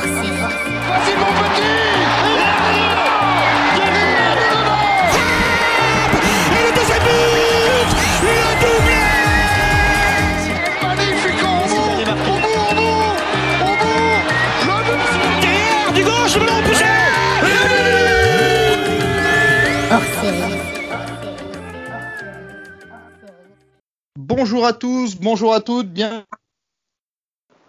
série. Voici mon petit Et le deuxième but Le doublé Magnifique au bout Au bout, au bout Au bout Le but Derrière, du gauche, le ballon poussé. Bonjour à tous, bonjour à toutes, bien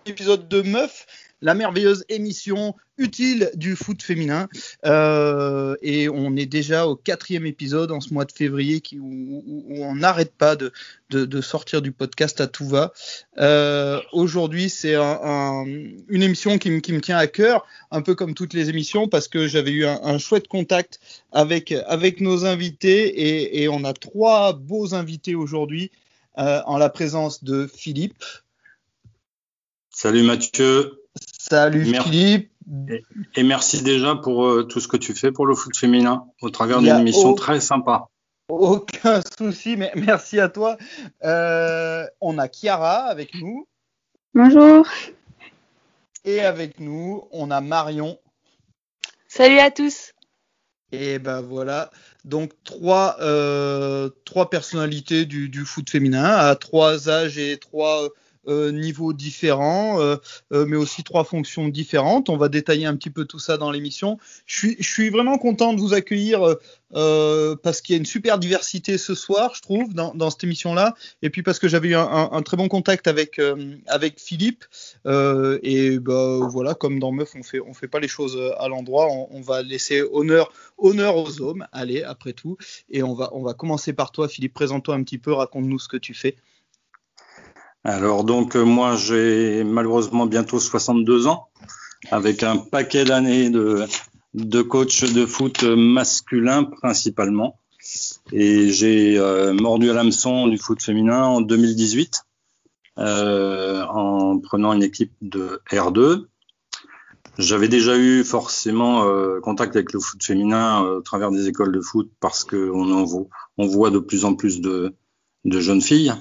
épisode de Meuf, la merveilleuse émission utile du foot féminin. Euh, et on est déjà au quatrième épisode en ce mois de février où, on n'arrête pas de, sortir du podcast à tout va. Euh, Aujourd'hui, c'est un- un- une émission qui, me- tient à cœur, un peu comme toutes les émissions, parce que j'avais eu un, chouette contact avec, nos invités et, et on a trois beaux invités aujourd'hui euh, en la présence de Philippe. Salut Mathieu Salut Merci. Philippe. et merci déjà pour euh, tout ce que tu fais pour le foot féminin au travers d'une émission au- très sympa. Aucun souci, mais merci à toi. Euh, on a Chiara avec nous Bonjour. et avec nous, on a Marion. Salut à tous. Et ben voilà, donc trois, euh, trois personnalités du, du foot féminin à trois âges et trois euh, niveaux différents, euh, euh, mais aussi trois fonctions différentes. On va détailler un petit peu tout ça dans l'émission. Je suis, vraiment content de vous accueillir parce qu'il y a une super diversité ce soir, je trouve, dans, cette émission-là. Et puis parce que j'avais eu un, très bon contact avec, avec Philippe. Et bah, voilà, comme dans Meuf, on fait, on fait pas les choses à l'endroit. On, on va laisser honneur honneur aux hommes, allez, après tout. Et on va, on va commencer par toi, Philippe. Présente-toi un petit peu, raconte-nous ce que tu fais. Alors donc euh, moi j'ai malheureusement bientôt 62 ans avec un paquet d'années de, de coach de foot masculin principalement. Et j'ai euh, mordu à l'hameçon du foot féminin en 2018 euh, en prenant une équipe de R2. J'avais déjà eu forcément euh, contact avec le foot féminin euh, au travers des écoles de foot parce qu'on on voit de plus en plus de, de jeunes filles.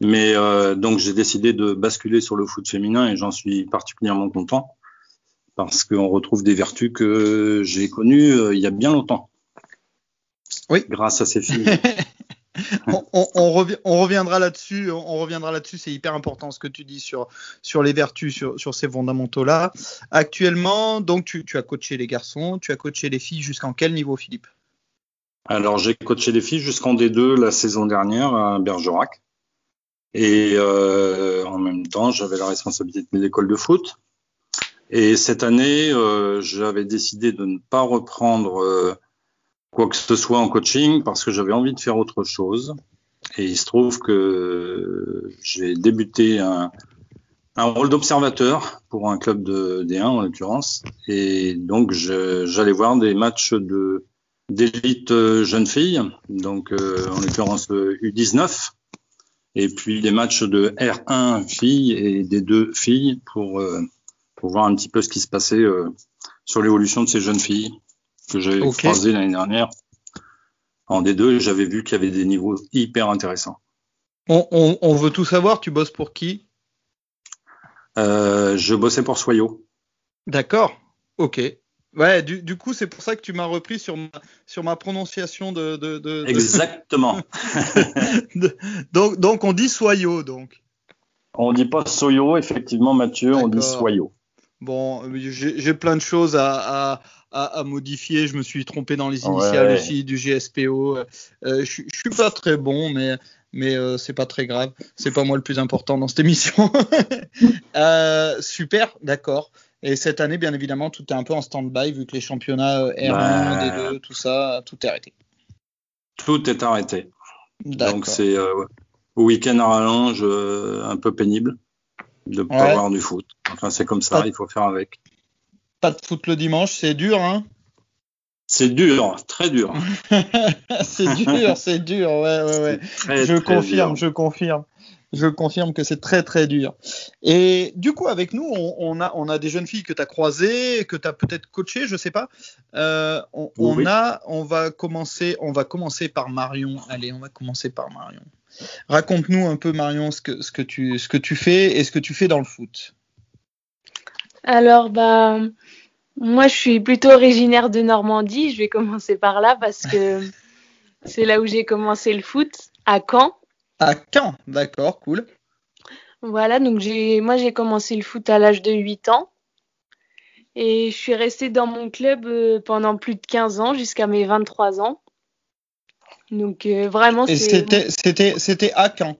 Mais euh, donc j'ai décidé de basculer sur le foot féminin et j'en suis particulièrement content parce qu'on retrouve des vertus que j'ai connues euh, il y a bien longtemps. Oui. Grâce à ces filles. on, on- on revi- on reviendra là-dessus. On reviendra là-dessus. C'est hyper important ce que tu dis sur, sur les vertus, sur, sur ces fondamentaux-là. Actuellement, donc tu, tu as coaché les garçons, tu as coaché les filles jusqu'en quel niveau, Philippe? Alors j'ai coaché les filles jusqu'en D2 la saison dernière à Bergerac. Et euh, en même temps, j'avais la responsabilité de l'école de foot. Et cette année, euh, j'avais décidé de ne pas reprendre euh, quoi que ce soit en coaching parce que j'avais envie de faire autre chose. Et il se trouve que j'ai débuté un, un rôle d'observateur pour un club de D1 en l'occurrence. Et donc j'allais voir des matchs de d'élite euh, jeunes filles, donc euh, en l'occurrence le U19, et puis des matchs de R1 filles et des deux filles pour, euh, pour voir un petit peu ce qui se passait euh, sur l'évolution de ces jeunes filles que j'avais Ok. croisées l'année dernière en D2 et j'avais vu qu'il y avait des niveaux hyper intéressants. on, on- on veut tout savoir. Tu bosses pour qui? Euh, je bossais pour Soyo. D'accord. Ok. Ouais, du, du coup, c'est pour ça que tu m'as repris sur ma, sur ma prononciation de. de, Exactement. de- donc, donc, on dit soyo, donc. on dit pas Soyo, effectivement, Mathieu, on dit. Soyo. Bon, j'ai plein de choses à, à, à, à modifier. Je me suis trompé dans les initiales Ouais. aussi du GSPO. Euh, je, suis- je suis pas très bon, mais mais euh, c'est pas très grave. C'est pas moi le plus important dans cette émission. Euh, super, d'accord. Et cette année, bien évidemment, tout est un peu en stand-by vu que les championnats euh, R1, Bah. D2, tout ça, tout est arrêté. Tout est arrêté. Donc c'est euh, au week-end à rallonge euh, un peu pénible de pas Ouais. avoir du foot. Enfin c'est comme ça, Pas- il faut faire avec. Pas de foot le dimanche, c'est dur, hein? C'est dur, très dur. C'est dur, c'est dur, ouais, ouais, ouais. Très, je confirme, dur. je confirme. Je confirme que c'est très très dur. Et du coup, avec nous, on, on a, on a des jeunes filles que tu as croisées, que tu as peut-être coachées, je sais pas. Euh, on, on Oui. a, on va commencer, on va commencer par Marion. Allez, on va commencer par Marion. Raconte-nous un peu Marion ce que, ce que tu, ce que tu fais et ce que tu fais dans le foot. Alors, bah, moi, je suis plutôt originaire de Normandie. Je vais commencer par là parce que c'est là où j'ai commencé le foot, à Caen. À Caen, d'accord, cool. Voilà, donc j'ai, moi, j'ai commencé le foot à l'âge de 8 ans. Et je suis restée dans mon club euh, pendant plus de 15 ans, jusqu'à mes 23 ans. Donc, euh, vraiment, Et c'était, c'était, c'était à Caen.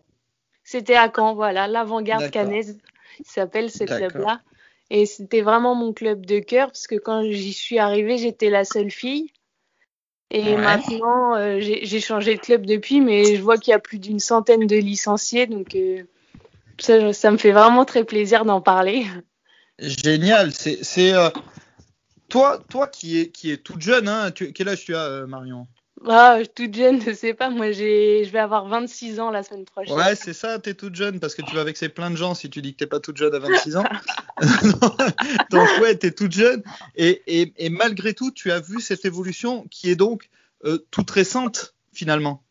C'était à Caen, voilà, l'avant-garde canaise, il s'appelle ce club-là. Et c'était vraiment mon club de cœur, parce que quand j'y suis arrivée, j'étais la seule fille. Et Ouais. maintenant, euh, j'ai changé de club depuis, mais je vois qu'il y a plus d'une centaine de licenciés, donc euh, ça, ça me fait vraiment très plaisir d'en parler. Génial. C'est, euh, toi, toi qui es, qui est toute jeune, hein, tu, quel âge tu as, Marion? Ah, toute jeune, je sais pas, moi j'ai, je vais avoir 26 ans la semaine prochaine. Ouais, c'est ça, t'es toute jeune, parce que tu vas vexer plein de gens si tu dis que t'es pas toute jeune à 26 ans. donc ouais, t'es toute jeune. Et, et, et malgré tout, tu as vu cette évolution qui est donc euh, toute récente, finalement.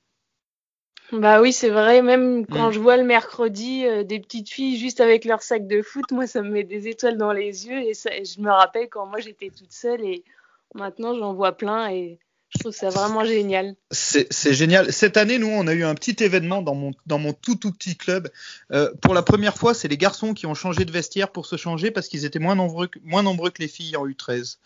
Bah oui, c'est vrai, même quand Mm. je vois le mercredi euh, des petites filles juste avec leur sac de foot, moi ça me met des étoiles dans les yeux et, ça, et je me rappelle quand moi j'étais toute seule et maintenant j'en vois plein et je trouve ça vraiment génial. C'est génial. Cette année, nous, on a eu un petit événement dans mon, dans mon tout tout petit club. Euh, pour la première fois, c'est les garçons qui ont changé de vestiaire pour se changer parce qu'ils étaient moins nombreux, que- moins nombreux que les filles en U13.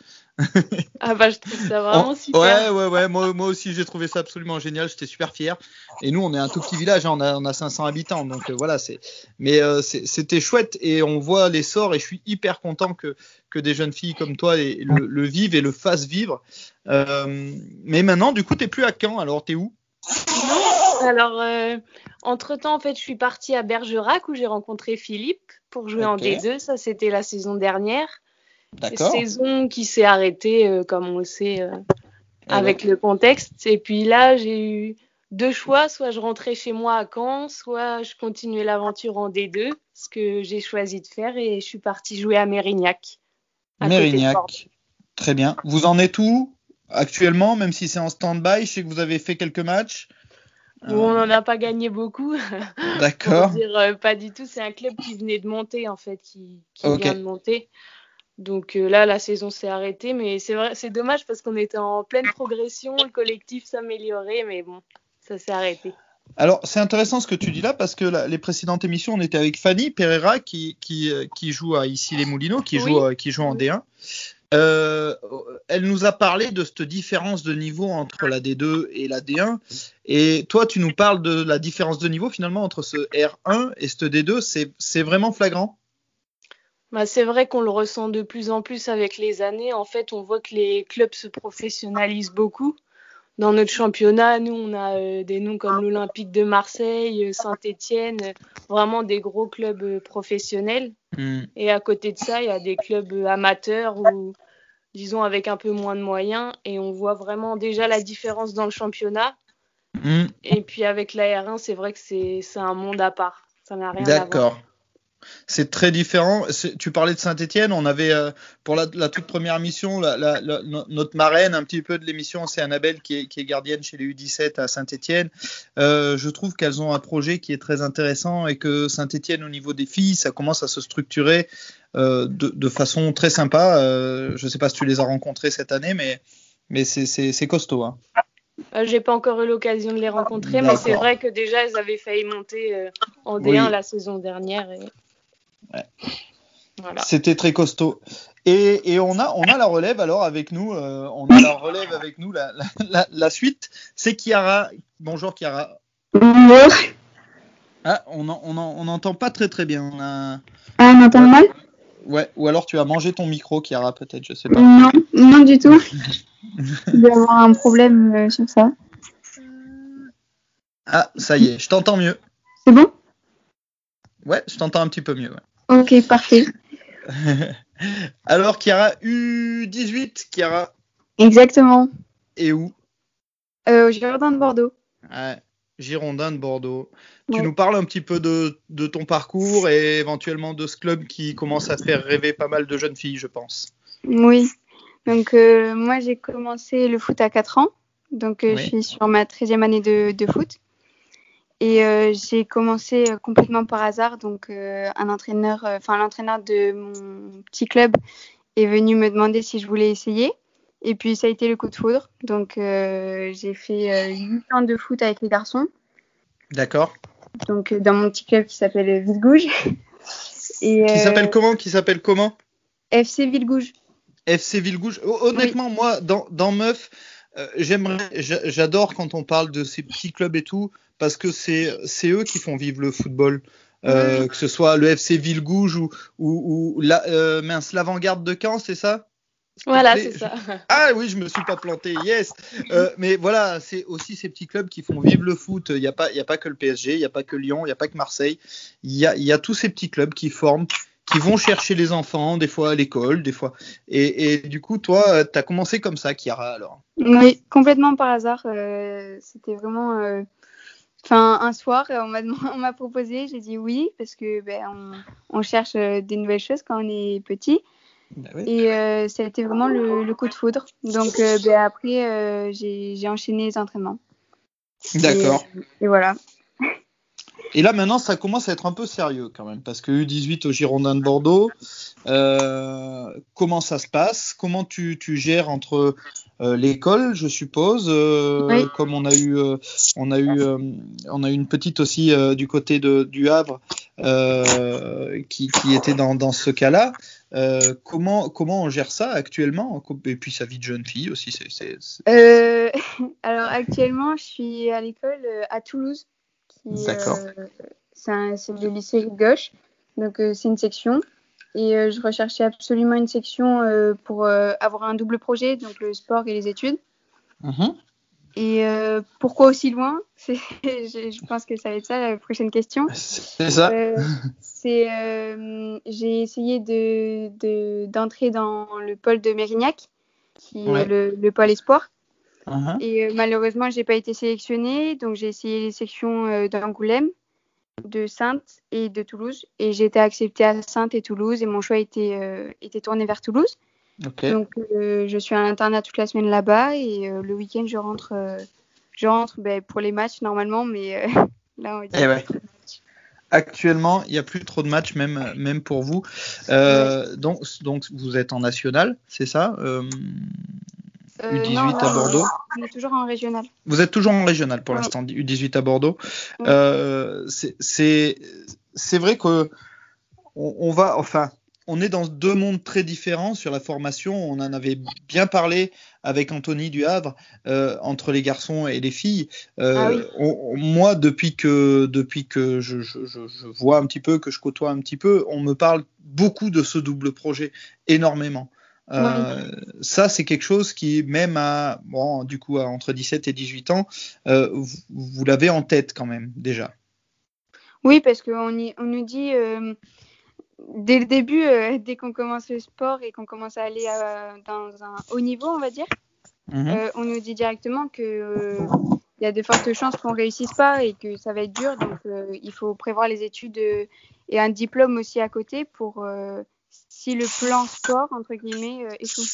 Ah bah je trouve ça vraiment On- super. Ouais, ouais, ouais. Moi, moi aussi, j'ai trouvé ça absolument génial. J'étais super fier. Et nous, on est un tout petit village. hein, on, a, on a 500 habitants. Donc euh, voilà, c'est. Mais euh, c'était chouette et on voit l'essor. Et je suis hyper content que, que des jeunes filles comme toi et le, le vivent et le fassent vivre. Euh, mais maintenant, du coup, t'es plus à Caen. Alors, t'es où? Alors euh, entre temps en fait je suis partie à Bergerac où j'ai rencontré Philippe pour jouer en Ok. D2, ça c'était la saison dernière. Saison qui s'est arrêtée euh, comme on le sait euh, Ah avec le contexte. Et puis là, j'ai eu deux choix. Soit je rentrais chez moi à Caen, soit je continuais l'aventure en D2, ce que j'ai choisi de faire. Et je suis partie jouer à Mérignac. à. Mérignac. Très bien. Vous en êtes où actuellement, même si c'est en stand-by? Je sais que vous avez fait quelques matchs. Où on n'en a pas gagné beaucoup. D'accord. dire euh, pas du tout. C'est un club qui venait de monter, en fait, qui, vient de monter. Donc euh, là, la saison s'est arrêtée. Mais c'est vrai, c'est dommage parce qu'on était en pleine progression. Le collectif s'améliorait. Mais bon, ça s'est arrêté. Alors, c'est intéressant ce que tu dis là parce que la- les précédentes émissions, on était avec Fanny Pereira qui, qui, euh, qui joue à ici les Moulineaux, qui, Oui. joue, euh, qui joue en Oui. D1. Euh, elle nous a parlé de cette différence de niveau entre la D2 et la D1. Et toi, tu nous parles de la différence de niveau finalement entre ce R1 et ce D2. C'est c'est vraiment flagrant Bah, c'est vrai qu'on le ressent de plus en plus avec les années. En fait, on voit que les clubs se professionnalisent beaucoup. Dans notre championnat, nous, on a euh, des noms comme l'Olympique de Marseille, euh, Saint-Étienne, euh, vraiment des gros clubs professionnels. Hmm. Et à côté de ça, il y a des clubs amateurs ou, disons, avec un peu moins de moyens. Et on voit vraiment déjà la différence dans le championnat. Hmm. Et puis avec la R1, c'est vrai que c'est un monde à part. Ça n'a rien à voir. D'accord. C'est très différent. Tu parlais de Saint-Etienne. On avait, euh, pour la, la toute première mission, la- la- notre marraine un petit peu de l'émission, c'est Annabelle qui est, qui est gardienne chez les U17 à Saint-Etienne. Euh, je trouve qu'elles ont un projet qui est très intéressant et que Saint-Etienne, au niveau des filles, ça commence à se structurer euh, de, de façon très sympa. Je ne sais pas si tu les as rencontrées cette année, mais, mais c'est- costaud. hein. Euh, J'ai pas encore eu l'occasion de les rencontrer, mais c'est vrai que déjà elles avaient failli monter euh, en D1 Oui. la saison dernière. Et... Ouais. Voilà. C'était très costaud. Et, et on, a, on a la relève alors avec nous. euh, on a la relève avec nous. La, la, la, la suite, c'est Chiara. Bonjour Chiara. Bonjour. Ah, on n'entend on en- on n'entend pas très très bien. On a- Ah, on entend mal Ouais, ou alors tu as mangé ton micro, Chiara, peut-être, je sais pas. Non, non du tout. Il doit y avoir un problème euh, sur ça. Ah, ça y est, je t'entends mieux. C'est bon? Ouais, je t'entends un petit peu mieux. ouais. Ok, parfait. alors, Chiara, U18, Chiara, Exactement. et où? Euh, au Jardin de Bordeaux. Ouais, Girondin de Bordeaux. Tu nous parles un petit peu de, de ton parcours et éventuellement de ce club qui commence à faire rêver pas mal de jeunes filles, je pense. Oui. Donc, euh, moi, j'ai commencé le foot à 4 ans. Donc, euh, Oui. je suis sur ma 13e année de, de foot. Et euh, j'ai commencé euh, complètement par hasard. Donc, euh, un entraîneur, enfin, l'entraîneur de mon petit club est venu me demander si je voulais essayer. Et puis, ça a été le coup de foudre. Donc, j'ai fait euh, 8 ans de foot avec les garçons. D'accord. Donc, dans mon petit club qui s'appelle Villegouge. Et, Qui s'appelle comment? Qui s'appelle comment? FC Villegouge. FC Villegouge. Ho- Honnêtement, moi, dans, dans Meuf, euh, j'aimerais, j'adore quand on parle de ces petits clubs et tout, parce que c'est, c'est eux qui font vivre le football. Euh, Que ce soit le FC Villegouge ou, ou, ou la, euh, mince, l'avant-garde de Caen, c'est ça? Voilà, c'est ça. Ah oui, je me suis pas planté, yes. Euh, mais voilà, c'est aussi ces petits clubs qui font vivre le foot. Il n'y a pas, il y a pas que le PSG, il n'y a pas que Lyon, il n'y a pas que Marseille. Il y a, il y a tous ces petits clubs qui forment, qui vont chercher les enfants, des fois à l'école, des fois. Et, et du coup, toi, tu as commencé comme ça, Kiara, alors. Oui, complètement par hasard. euh, C'était vraiment. euh, Enfin, un soir, on m'a proposé, j'ai dit oui, parce que ben, on, on cherche euh, des nouvelles choses quand on est petit. Oui. Et euh, ça a été vraiment le, le coup de foudre. Donc euh, ben, après, euh, j'ai j'ai enchaîné les entraînements. D'accord. Et, et voilà. Et là, maintenant, ça commence à être un peu sérieux quand même, parce que U18 au Girondin de Bordeaux, euh, comment ça se passe? Comment tu, tu gères entre euh, l'école, je suppose, euh, Oui. comme on a eu, on a eu, on a eu une petite aussi du côté de, du Havre qui, qui était dans, dans ce cas-là. Comment, comment on gère ça actuellement? Et puis sa vie de jeune fille aussi, c'est, c'est- c'est- alors actuellement, je suis à l'école à Toulouse. D'accord. euh, c'est le lycée gauche. Donc euh, c'est une section. Et euh, je recherchais absolument une section pour avoir un double projet, donc le sport et les études. Mhm. Et euh, pourquoi aussi loin? Je, je pense que ça va être ça la prochaine question. c'est ça. Euh, c'est euh, j'ai essayé de de- d'entrer dans le pôle de Mérignac, qui Ouais. est le, le pôle espoir. Mhm. Et euh, malheureusement, j'ai pas été sélectionnée, donc j'ai essayé les sections euh, d'Angoulême, de Sainte et de Toulouse. Et j'ai été acceptée à Sainte et Toulouse, et mon choix était, euh, était tourné vers Toulouse. Donc euh, je suis à l'internat toute la semaine là-bas, et euh, le week-end, je rentre, je rentre ben, pour les matchs normalement, mais là, on va dire Eh ouais. Actuellement, il n'y a plus trop de matchs, même, même pour vous. Donc, donc, vous êtes en national, c'est ça U18 non, à Bordeaux. On est toujours en régional. Vous êtes toujours en régional pour l'instant, U18 à Bordeaux. Euh, c'est- vrai que on, on va, enfin, on est dans deux mondes très différents sur la formation. On en avait bien parlé avec Anthony du Havre euh, entre les garçons et les filles. Euh, Ah oui. on- on- moi, depuis que depuis que je, je- je- je vois un petit peu, que je côtoie un petit peu, on me parle beaucoup de ce double projet, énormément. Euh, Ça, c'est quelque chose qui, même à, bon, du coup, à entre 17 et 18 ans, euh, vous, vous l'avez en tête quand même, déjà. Oui, parce qu'on on nous dit euh, dès le début, dès qu'on commence le sport et qu'on commence à aller dans un haut niveau, on va dire, Mhm. on nous dit directement que il y a de fortes chances qu'on réussisse pas et que ça va être dur. Donc, il faut prévoir les études et un diplôme aussi à côté pour si le plan sport entre guillemets euh, échoue.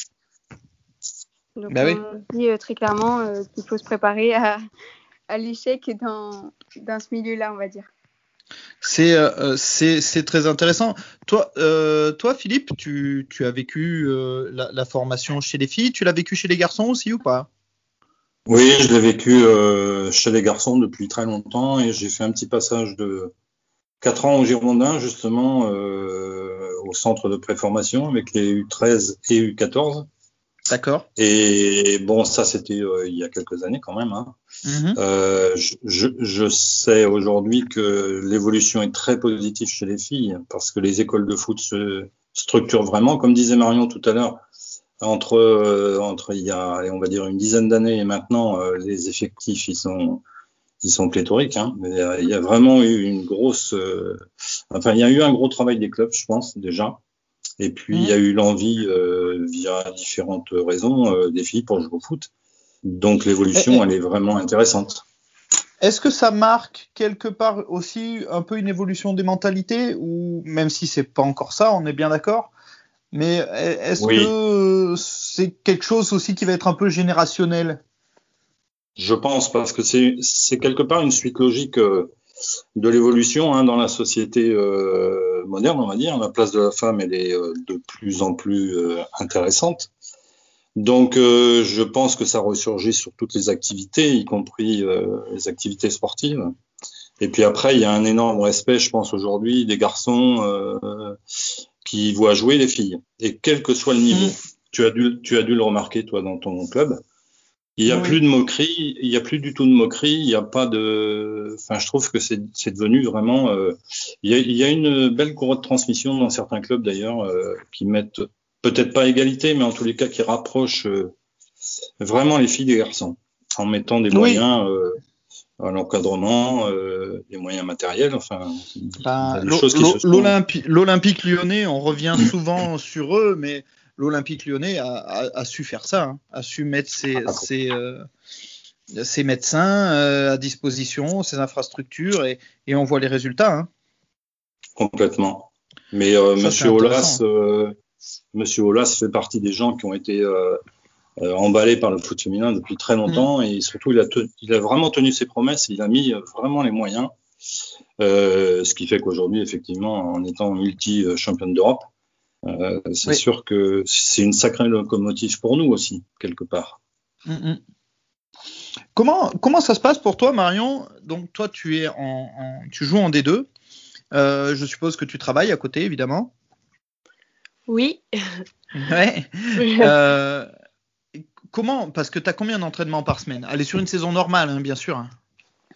Donc, Bah oui. on dit euh, très clairement euh, qu'il faut se préparer à, à l'échec dans, dans ce milieu-là, on va dire. C'est euh, c'est très intéressant. Toi, euh, toi Philippe, tu, tu as vécu euh, la, la formation chez les filles. Tu l'as vécu chez les garçons aussi ou pas? Oui, je l'ai vécu euh, chez les garçons depuis très longtemps et j'ai fait un petit passage de quatre ans au Girondin, justement, euh, au centre de préformation avec les U13 et U14. D'accord. Et bon, ça, c'était euh, il y a quelques années quand même. Hein. Mhm. Euh, je, sais aujourd'hui que l'évolution est très positive chez les filles parce que les écoles de foot se structurent vraiment, comme disait Marion tout à l'heure, entre euh, entre il y a on va dire une dizaine d'années et maintenant les effectifs ils sont ils sont pléthoriques. Hein. Mais, euh, il y a vraiment eu une grosse, euh, enfin il y a eu un gros travail des clubs, je pense déjà. Et puis il y a eu l'envie euh, via différentes raisons des filles pour jouer au foot. Donc l'évolution, elle est vraiment intéressante. Est-ce que ça marque quelque part aussi un peu une évolution des mentalités ou même si c'est pas encore ça, on est bien d'accord. Mais est-ce Oui. que c'est quelque chose aussi qui va être un peu générationnel? Je pense parce que c'est quelque part une suite logique euh, de l'évolution hein, dans la société euh, moderne, on va dire. La place de la femme, elle est euh, de plus en plus euh, intéressante. Donc, euh, je pense que ça ressurgit sur toutes les activités, y compris les activités sportives. Et puis après, il y a un énorme respect, je pense aujourd'hui, des garçons qui voient jouer les filles. Et quel que soit le niveau, mmh. tu as dû, tu as dû le remarquer toi dans ton club. Il n'y a plus de moquerie, il n'y a plus du tout de moquerie, il n'y a pas de. Enfin, je trouve que c'est devenu vraiment. Euh... Il, y a, il, y a, une belle courroie de transmission dans certains clubs d'ailleurs euh, qui mettent peut-être pas égalité, mais en tous les cas qui rapprochent euh, vraiment les filles des garçons en mettant des moyens euh, à l'encadrement, des moyens matériels. Enfin, bah, l'Olympique lyonnais, on revient souvent sur eux, mais l'Olympique lyonnais a, su faire ça, hein, a su mettre ses, ah, euh, médecins euh, à disposition, ses infrastructures, et, on voit les résultats. Hein. Complètement. Mais euh, Monsieur Olas, Monsieur Olas fait partie des gens qui ont été emballés par le foot féminin depuis très longtemps, mm. et surtout il a, il a vraiment tenu ses promesses, il a mis vraiment les moyens. ce qui fait qu'aujourd'hui, effectivement, en étant multi-championne d'Europe, euh, c'est sûr que c'est une sacrée locomotive pour nous aussi, quelque part. Mm, mm. Comment, comment ça se passe pour toi, Marion? Donc, toi, tu, es en, tu joues en D2. Euh, je suppose que tu travailles à côté, évidemment. Oui. Ouais. Euh, comment Parce que tu as combien d'entraînements par semaine? Allez, sur une saison normale, hein, bien sûr.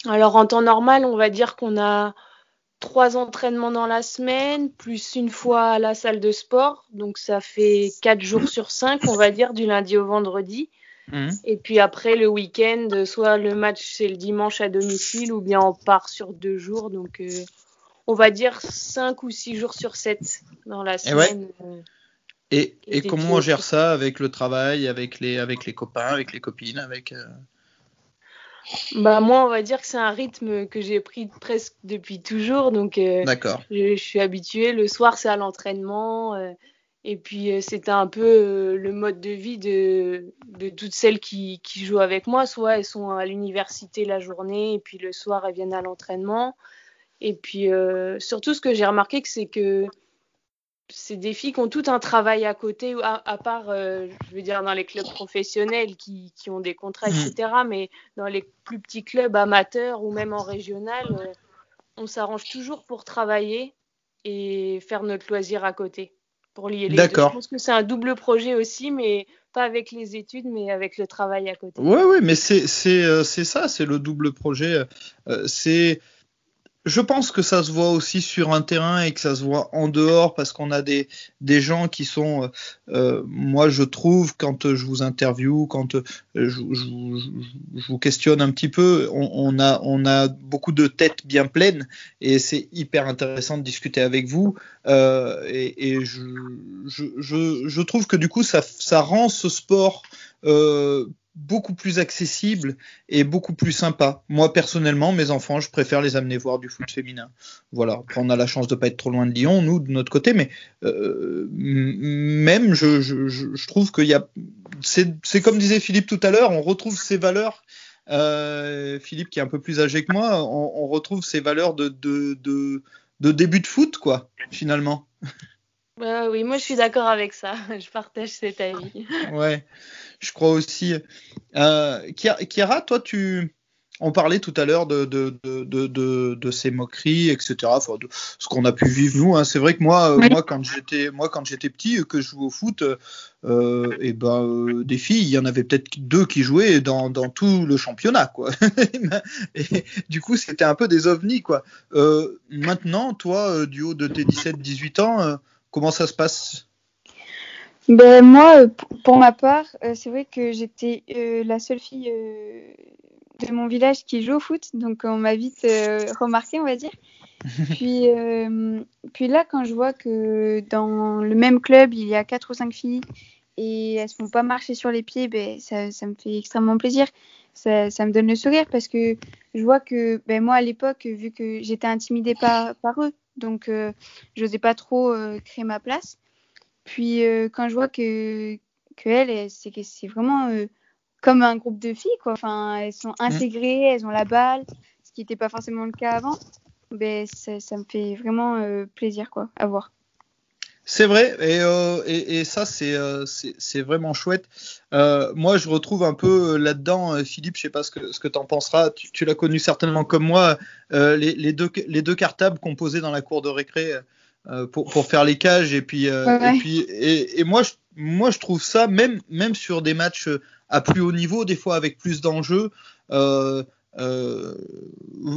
Alors, en temps normal, on va dire qu'on a trois entraînements dans la semaine, plus une fois à la salle de sport. Donc ça fait quatre jours sur cinq, on va dire, du lundi au vendredi. Mhm. Et puis après, le week-end, soit le match c'est le dimanche à domicile, ou bien on part sur deux jours. Donc euh, on va dire cinq ou six jours sur sept dans la semaine. Et, et, comment on gère ça avec le travail, avec les, avec les copains, avec les copines, avec euh, bah moi, on va dire que c'est un rythme que j'ai pris presque depuis toujours, donc euh, je, suis habituée. Le soir, c'est à l'entraînement, euh, et puis euh, c'était un peu le mode de vie de, de toutes celles qui, qui, jouent avec moi. Soit elles sont à l'université la journée, et puis le soir elles viennent à l'entraînement. Et puis surtout, ce que j'ai remarqué, c'est que c'est des filles qui ont tout un travail à côté, à, part, euh, je veux dire, dans les clubs professionnels qui, qui ont des contrats, mm. etc. Mais dans les plus petits clubs amateurs ou même en régional, euh, on s'arrange toujours pour travailler et faire notre loisir à côté, pour lier les deux. Je pense que c'est un double projet aussi, mais pas avec les études, mais avec le travail à côté. Oui, oui, mais c'est euh, ça, c'est le double projet. c'est je pense que ça se voit aussi sur un terrain et que ça se voit en dehors parce qu'on a des, des gens qui sont, euh, euh moi je trouve, quand je vous interview, quand euh, je, je, je, vous questionne un petit peu, on, on, a, on a beaucoup de têtes bien pleines et c'est hyper intéressant de discuter avec vous. Euh, et, et je, je, trouve que du coup ça, ça rend ce sport euh, beaucoup plus accessible et beaucoup plus sympa. Moi personnellement, mes enfants, je préfère les amener voir du foot féminin. Voilà, on a la chance de pas être trop loin de Lyon, nous de notre côté, mais euh, même je, trouve qu'il y a, c'est comme disait Philippe tout à l'heure, on retrouve ces valeurs. Euh, Philippe qui est un peu plus âgé que moi, on, retrouve ces valeurs de début de foot, quoi, finalement. Bah oui, moi je suis d'accord avec ça. Je partage cet avis. ouais je crois aussi. Euh, Kiara, toi, tu, on parlait tout à l'heure de, de, de, de, de ces moqueries, etc. Enfin, de ce qu'on a pu vivre nous. Hein. C'est vrai que moi, euh, moi quand j'étais, moi quand j'étais petit, que je jouais au foot, euh, et ben euh, des filles, il y en avait peut-être deux qui jouaient dans, dans tout le championnat, quoi. et du coup, c'était un peu des ovnis, quoi. Euh, maintenant, toi, du haut de tes 17-18 ans, comment ça se passe? Ben, moi, euh, pour ma part, euh, c'est vrai que j'étais euh, la seule fille de mon village qui joue au foot, donc on m'a vite remarqué, on va dire. puis, puis là, quand je vois que dans le même club, il y a quatre ou cinq filles et elles ne font pas marcher sur les pieds, ben, ça, ça me fait extrêmement plaisir. Ça, ça, me donne le sourire parce que je vois que ben, moi, à l'époque, vu que j'étais intimidée par, par eux, donc je n'osais pas trop créer ma place. Puis euh, quand je vois que, que elle, c'est que c'est vraiment euh, comme un groupe de filles, quoi. Enfin, elles sont mmh. intégrées, elles ont la balle, ce qui n'était pas forcément le cas avant. ben, ça, ça me fait vraiment euh, plaisir quoi, à voir. C'est vrai, et, euh, et, et, ça, c'est euh, c'est vraiment chouette. Euh, moi, je retrouve un peu là-dedans, euh, Philippe, je sais pas ce que, ce que tu en penseras, tu, tu l'as connu certainement comme moi, euh, les, les, deux, les deux cartables posait dans la cour de récré pour, pour faire les cages, et puis, ouais. et, puis et, et moi, je, moi, je trouve ça, même, même sur des matchs à plus haut niveau, des fois avec plus d'enjeux, euh, euh,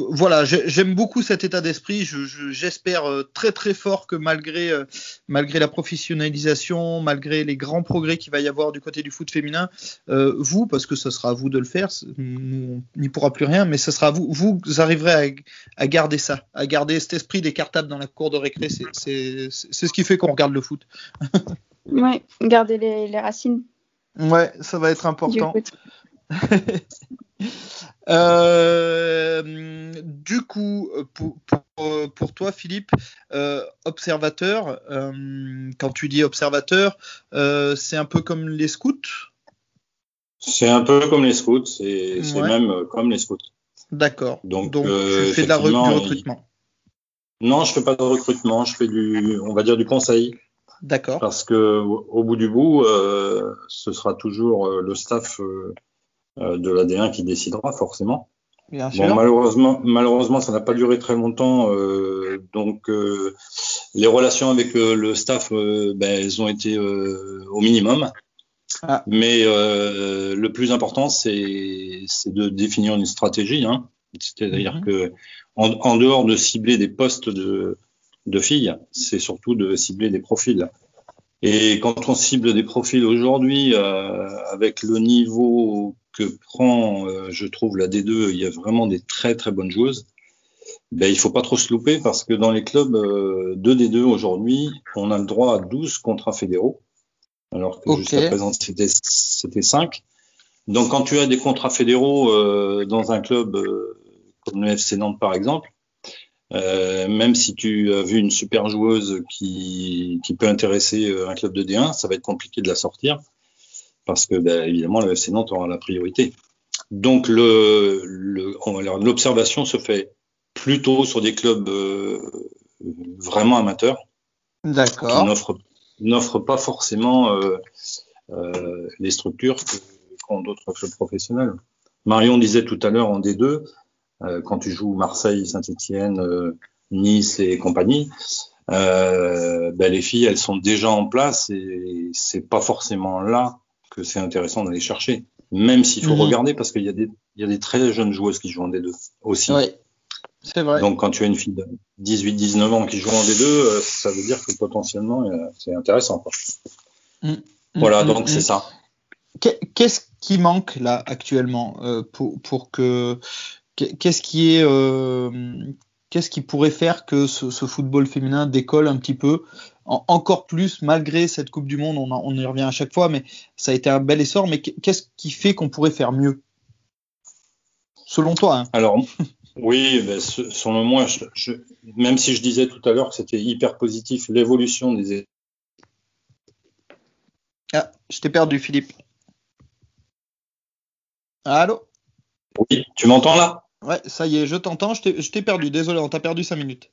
voilà, j'ai- j'aime beaucoup cet état d'esprit. Je- je- J'espère euh, très très fort que malgré euh, malgré la professionnalisation, malgré les grands progrès qu'il va y avoir du côté du foot féminin, euh, vous, parce que ce sera à vous de le faire, nous, on n'y pourra plus rien, mais ce sera à vous, vous arriverez à, à garder ça, à garder cet esprit des cartables dans la cour de récré. C'est- C'est c'est ce qui fait qu'on regarde le foot. Ouais, garder les, les racines Ouais, ça va être important. Euh, du coup, pour, pour, pour toi, Philippe, euh, observateur, euh, quand tu dis observateur, c'est un peu comme les scouts? C'est un peu comme les scouts, c'est Ouais. même comme les scouts. D'accord. Donc, Donc, tu fais de la du recrutement. Non, je fais pas de recrutement, je fais du, on va dire du conseil, D'accord. parce que au bout du bout, ce sera toujours le staff de l'AD1 qui décidera forcément. Bien sûr. Bon, malheureusement, malheureusement, ça n'a pas duré très longtemps, euh, donc euh, les relations avec euh, le staff, euh, ben, elles ont été euh, au minimum. Ah. Mais euh, le plus important, c'est de définir une stratégie. Hein. C'est-à-dire Mhm. que en, en dehors de cibler des postes de, de filles, c'est surtout de cibler des profils. Et quand on cible des profils aujourd'hui, euh, avec le niveau que prend, euh, je trouve, la D2, il y a vraiment des très très bonnes joueuses. Ben, il faut pas trop se louper parce que dans les clubs euh, de D2 aujourd'hui, on a le droit à 12 contrats fédéraux, alors que jusqu'à présent c'était c'était 5. Donc quand tu as des contrats fédéraux euh, dans un club euh, comme le FC Nantes par exemple, euh, même si tu as vu une super joueuse qui, qui peut intéresser euh, un club de D1, ça va être compliqué de la sortir parce que ben, évidemment le FC Nantes aura la priorité. Donc le, le l'observation se fait plutôt sur des clubs euh, vraiment amateurs qui D'accord. n'offrent n'offrent pas forcément euh, euh, les structures qu'ont d'autres clubs professionnels. Marion disait tout à l'heure en D2, euh, quand tu joues Marseille, Saint-Etienne, euh, Nice et compagnie, euh, ben les filles elles sont déjà en place et c'est pas forcément là que c'est intéressant d'aller chercher. Même s'il faut Mhm. regarder parce qu'il y a des il y a des très jeunes joueuses qui jouent en D2 aussi. Oui, c'est vrai. Donc, quand tu as une fille de 18-19 ans qui joue en D2, euh, ça veut dire que potentiellement, euh, c'est intéressant. Quoi. Voilà, Mm, donc mm, c'est mm. ça. Qu'est- Qu'est-ce qui manque là actuellement euh, pour, pour que qu'est-ce qui est euh, qu'est-ce qui pourrait faire que ce, ce football féminin décolle un petit peu? En- encore plus malgré cette Coupe du Monde on, y revient à chaque fois mais ça a été un bel essor mais qu'est-ce qui fait qu'on pourrait faire mieux? Selon toi hein. Alors, oui, ben, selon moi, je, je- même si je disais tout à l'heure que c'était hyper positif, l'évolution des Ah, je t'ai perdu Philippe. Allô? Oui, tu m'entends là? Ouais, ça y est, je t'entends, je t'ai perdu, désolé, on t'a perdu 5 minutes.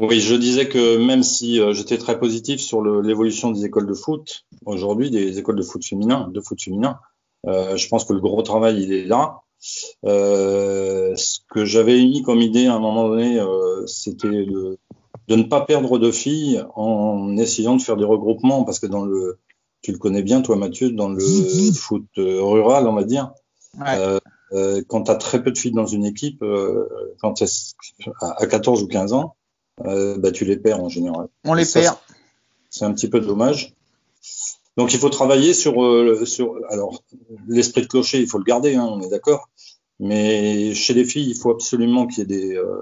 Oui, je disais que même si euh, j'étais très positif sur l'évolution des écoles de foot, aujourd'hui, des écoles de foot féminin, de foot féminin, euh, je pense que le gros travail, il est là. Euh, ce que j'avais mis comme idée à un moment donné, euh, c'était de, de ne pas perdre de filles en essayant de faire des regroupements, parce que dans le, tu le connais bien, toi, Mathieu, dans le foot rural, on va dire, Ouais. Euh, quand tu as très peu de filles dans une équipe, euh, quand t'es à à 14 ou 15 ans, euh, bah, tu les perds en général. On les Ça, perd. C'est un petit peu dommage. Donc il faut travailler sur, euh, sur alors l'esprit de clocher, il faut le garder, hein, on est d'accord. Mais chez les filles, il faut absolument qu'il y ait des, euh,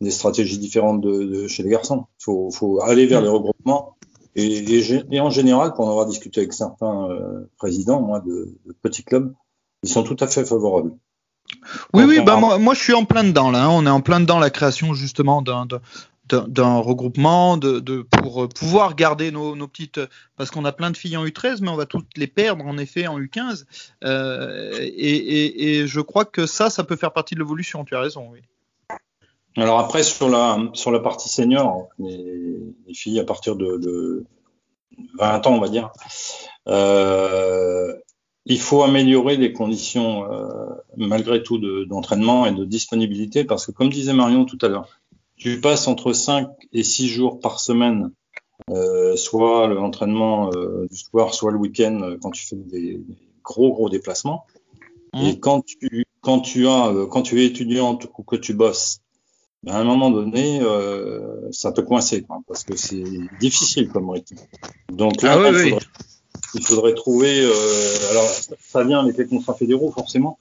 des stratégies différentes de, de chez les garçons. Il faut, faut aller vers les regroupements. Et, et, gé- et en général, pour en avoir discuté avec certains euh, présidents, moi, de, de petits clubs, ils sont tout à fait favorables. Oui, oui, bah moi, moi je suis en plein dedans là. hein. On est en plein dedans la création justement d'un d'un- regroupement de, de pour euh, pouvoir garder nos, nos petites parce qu'on a plein de filles en U13 mais on va toutes les perdre en effet en U15 euh, et, et, et je crois que ça ça peut faire partie de l'évolution. Tu as raison. Oui. Alors après, sur la, sur la partie senior, les, les filles à partir de, de 20 ans, on va dire, euh, il faut améliorer les conditions, euh, malgré tout, de- d'entraînement et de disponibilité, parce que comme disait Marion tout à l'heure, tu passes entre 5 et 6 jours par semaine, euh, soit l'entraînement euh, du soir, soit le week-end, euh, quand tu fais des, gros, gros déplacements. Et quand tu, quand tu as, euh, quand tu es étudiante ou que tu bosses, ben, à un moment donné, euh, ça peut coincer, quoi, parce que c'est difficile comme rythme. Donc là, Ah oui, il, oui. Il faudrait trouver, euh, alors ça vient avec les contrats fédéraux forcément,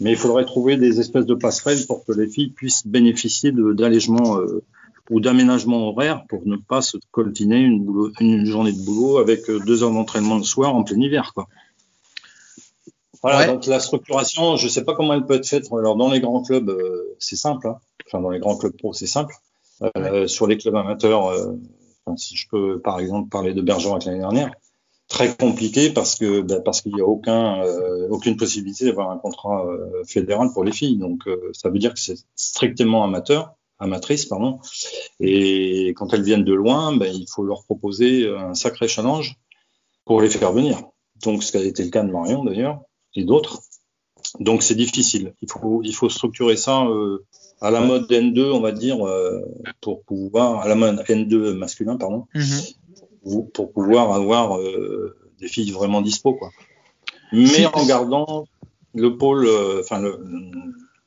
mais il faudrait trouver des espèces de passerelles pour que les filles puissent bénéficier d'allègements euh, ou d'aménagements horaires pour ne pas se coltiner une, boulot- une journée de boulot avec euh, deux heures d'entraînement le soir en plein hiver, quoi. Voilà, Ouais. donc la structuration, je sais pas comment elle peut être faite. Alors dans les grands clubs, euh, c'est simple. Hein. Enfin, dans les grands clubs pro, c'est simple. Euh, Sur les clubs amateurs, enfin, si je peux par exemple parler de Bergerac l'année dernière, très compliqué parce que bah, parce qu'il n'y a aucun euh, aucune possibilité d'avoir un contrat euh, fédéral pour les filles. Donc euh, ça veut dire que c'est strictement amateur, amatrice pardon. Et quand elles viennent de loin, ben, il faut leur proposer un sacré challenge pour les faire venir. Donc ce qui a été le cas de Marion d'ailleurs et d'autres. Donc c'est difficile. Il faut il faut structurer ça euh, à la mode N2, on va dire, euh, pour pouvoir à la mode N2 masculin pardon Mhm. Pour- pour pouvoir avoir euh, des filles vraiment dispo quoi. Mais Si- en gardant le pôle, euh, enfin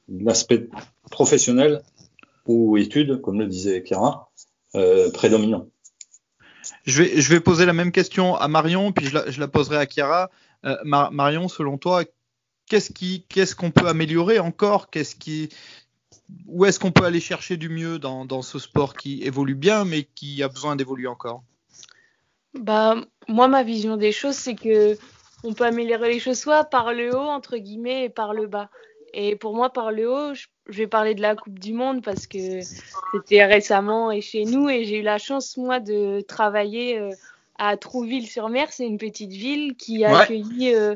l'aspect professionnel ou études, comme le disait Chiara, euh, prédominant. Je vais, je vais poser la même question à Marion, puis je la, je la poserai à Chiara. Mar- Marion, selon toi, qu'est-ce qui, qu'est-ce qu'on peut améliorer encore? Qu'est-ce qui, où est-ce qu'on peut aller chercher du mieux dans, dans ce sport qui évolue bien, mais qui a besoin d'évoluer encore? Bah, moi, ma vision des choses, c'est que on peut améliorer les choses soit par le haut, entre guillemets, et par le bas. Et pour moi, par le haut, je, vais parler de la Coupe du Monde parce que c'était récemment et chez nous, et j'ai eu la chance, moi, de travailler euh, à Trouville-sur-Mer. C'est une petite ville qui a Ouais. accueilli, euh,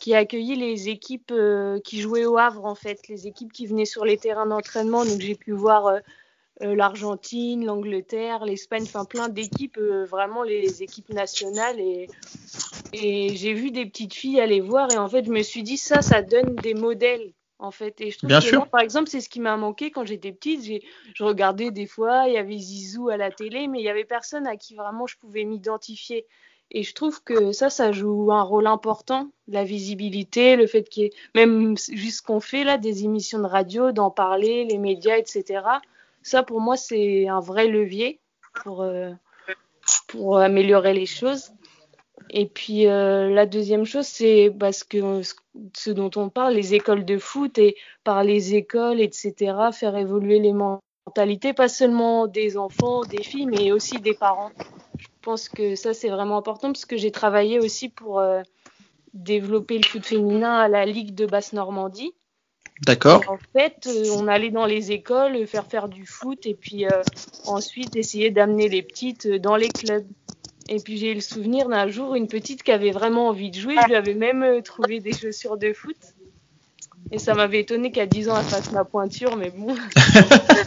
qui a accueilli les équipes euh, qui jouaient au Havre, en fait, les équipes qui venaient sur les terrains d'entraînement. Donc, j'ai pu voir euh, l'Argentine, l'Angleterre, l'Espagne, enfin plein d'équipes, euh, vraiment les équipes nationales. Et, et j'ai vu des petites filles aller voir et en fait, je me suis dit, ça, ça donne des modèles. En fait, et je trouve Bien que sûr. moi, par exemple, c'est ce qui m'a manqué quand j'étais petite. J'ai- Je regardais des fois, il y avait Zizou à la télé, mais il y avait personne à qui vraiment je pouvais m'identifier. Et je trouve que ça, ça joue un rôle important, la visibilité, le fait qu'il y ait même juste ce qu'on fait là, des émissions de radio, d'en parler, les médias, etc. Ça, pour moi, c'est un vrai levier pour, euh, pour améliorer les choses. Et puis, euh, la deuxième chose, c'est parce que ce- ce dont on parle, les écoles de foot et par les écoles, etc., faire évoluer les mentalités, pas seulement des enfants, des filles, mais aussi des parents. Je pense que ça, c'est vraiment important parce que j'ai travaillé aussi pour euh, développer le foot féminin à la Ligue de Basse-Normandie. D'accord. En fait, euh, on allait dans les écoles faire faire du foot et puis euh, ensuite essayer d'amener les petites euh, dans les clubs. Et puis j'ai eu le souvenir d'un jour une petite qui avait vraiment envie de jouer. Je lui avais même trouvé des chaussures de foot. Et ça m'avait étonné qu'à 10 ans elle fasse ma pointure, mais bon.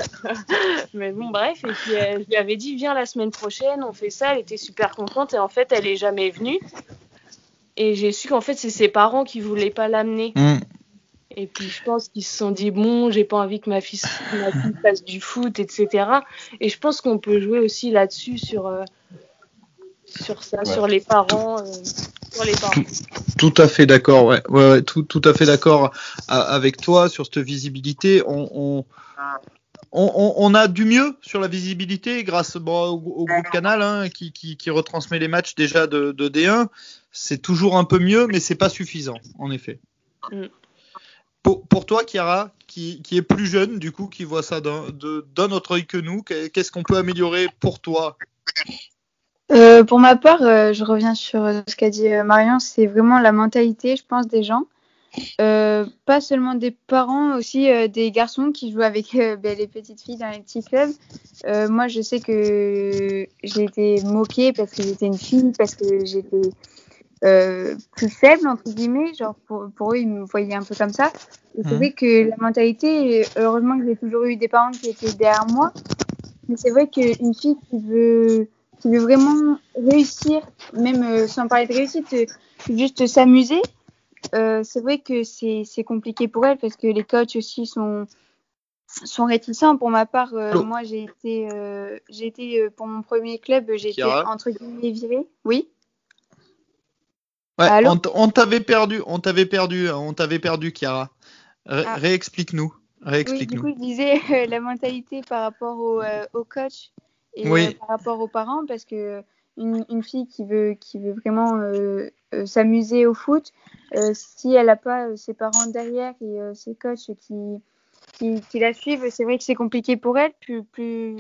mais bon, bref. Et puis euh, je lui avais dit viens la semaine prochaine, on fait ça. Elle était super contente et en fait elle est jamais venue. Et j'ai su qu'en fait c'est ses parents qui voulaient pas l'amener. Mm. Et puis je pense qu'ils se sont dit bon, j'ai pas envie que ma fille, ma fille fasse du foot, etc. Et je pense qu'on peut jouer aussi là-dessus sur euh, sur ça, Ouais. sur les parents, euh, sur les parents. Tout à fait d'accord, ouais, ouais, ouais, tout, tout à fait d'accord a- avec toi sur cette visibilité. On, on, on, on- on a du mieux sur la visibilité grâce bon, au, au groupe Canal hein, qui, qui, qui retransmet les matchs déjà de, de D1. C'est toujours un peu mieux, mais c'est pas suffisant, en effet. Mm. Pour, toi, Chiara, qui, est plus jeune, du coup, qui voit ça d'un autre œil que nous, qu'est- qu'est-ce qu'on peut améliorer pour toi? Euh, pour ma part, euh, je reviens sur euh, ce qu'a dit Marion, c'est vraiment la mentalité, je pense, des gens. Pas seulement des parents, aussi des garçons qui jouent avec ben, les petites filles dans les petits clubs. Moi, je sais que j'ai été moquée parce que j'étais une fille, parce que j'étais euh, plus faible entre guillemets genre pour, pour eux ils me voyaient un peu comme ça. Et c'est Mhm. vrai que la mentalité heureusement que j'ai toujours eu des parents qui étaient derrière moi. Mais c'est vrai qu'une fille qui veut qui veut vraiment réussir même euh, sans parler de réussite euh, juste s'amuser euh, c'est vrai que c'est c'est compliqué pour elle parce que les coachs aussi sont sont réticents. Pour ma part euh, Allô moi j'ai été euh, j'ai été euh, pour mon premier club j'ai été entre guillemets virée. Oui Ouais, Allô on t'avait perdu, on t'avait perdu, hein, on t'avait perdu, Chiara. Ah. Réexplique-nous. Oui, du coup, je disais euh, la mentalité par rapport au, euh, au coach et Oui. euh, par rapport aux parents, parce que une, une fille qui veut, qui veut vraiment euh, euh, s'amuser au foot, euh, si elle n'a pas euh, ses parents derrière et euh, ses coachs qui, qui, qui la suivent, c'est vrai que c'est compliqué pour elle, plus, plus,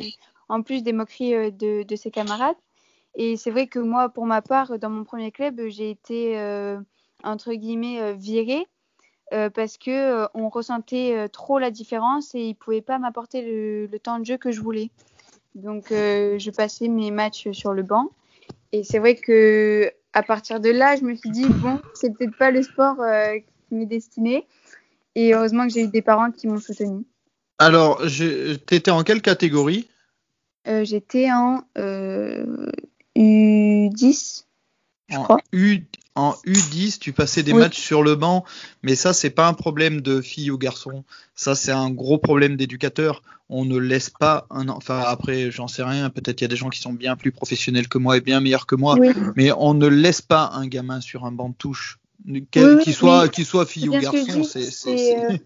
en plus des moqueries euh, de, de ses camarades. Et c'est vrai que moi, pour ma part, dans mon premier club, j'ai été, euh, entre guillemets, euh, virée euh, parce que euh, on ressentait trop la différence et ils pouvaient pas m'apporter le, le temps de jeu que je voulais. Donc je passais mes matchs sur le banc et c'est vrai que à partir de là, je me suis dit bon, c'est peut-être pas le sport qui m'est destiné et heureusement que j'ai eu des parents qui m'ont soutenue. Alors, t'étais en quelle catégorie? Euh, J'étais en euh, U10, je en crois. U, en U10, tu passais des Oui. matchs sur le banc, mais ça, c'est pas un problème de fille ou garçon. Ça, c'est un gros problème d'éducateur. On ne laisse pas un, enfin, après, j'en sais rien. Peut-être il y a des gens qui sont bien plus professionnels que moi et bien meilleurs que moi, Oui. mais on ne laisse pas un gamin sur un banc de touche. Oui, qu'il soit, fille ou garçon, c'est, c'est, euh,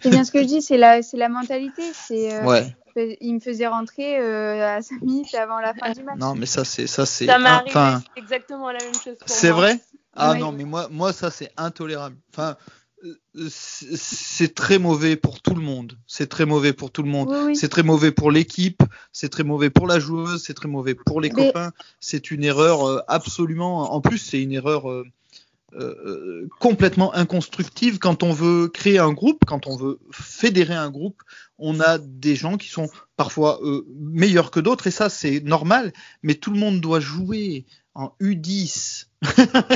C'est bien ce que je dis, c'est la, c'est la mentalité. C'est, euh, ouais. Il me faisait rentrer euh, à 5 minutes avant la fin du match. Non, mais ça, c'est, ça, c'est, Ça m'est enfin, exactement la même chose C'est vrai? Ah Oui. non, mais moi, moi ça c'est intolérable. Enfin, euh, c'est très mauvais pour tout le monde. C'est très mauvais pour tout le monde. Oui, oui. C'est très mauvais pour l'équipe, c'est très mauvais pour la joueuse, c'est très mauvais pour les Mais- copains. C'est une erreur euh, absolument. En plus, c'est une erreur euh, euh, complètement inconstructive. Quand on veut créer un groupe, quand on veut fédérer un groupe, on a des gens qui sont parfois euh, meilleurs que d'autres, et ça c'est normal. Mais tout le monde doit jouer en U10.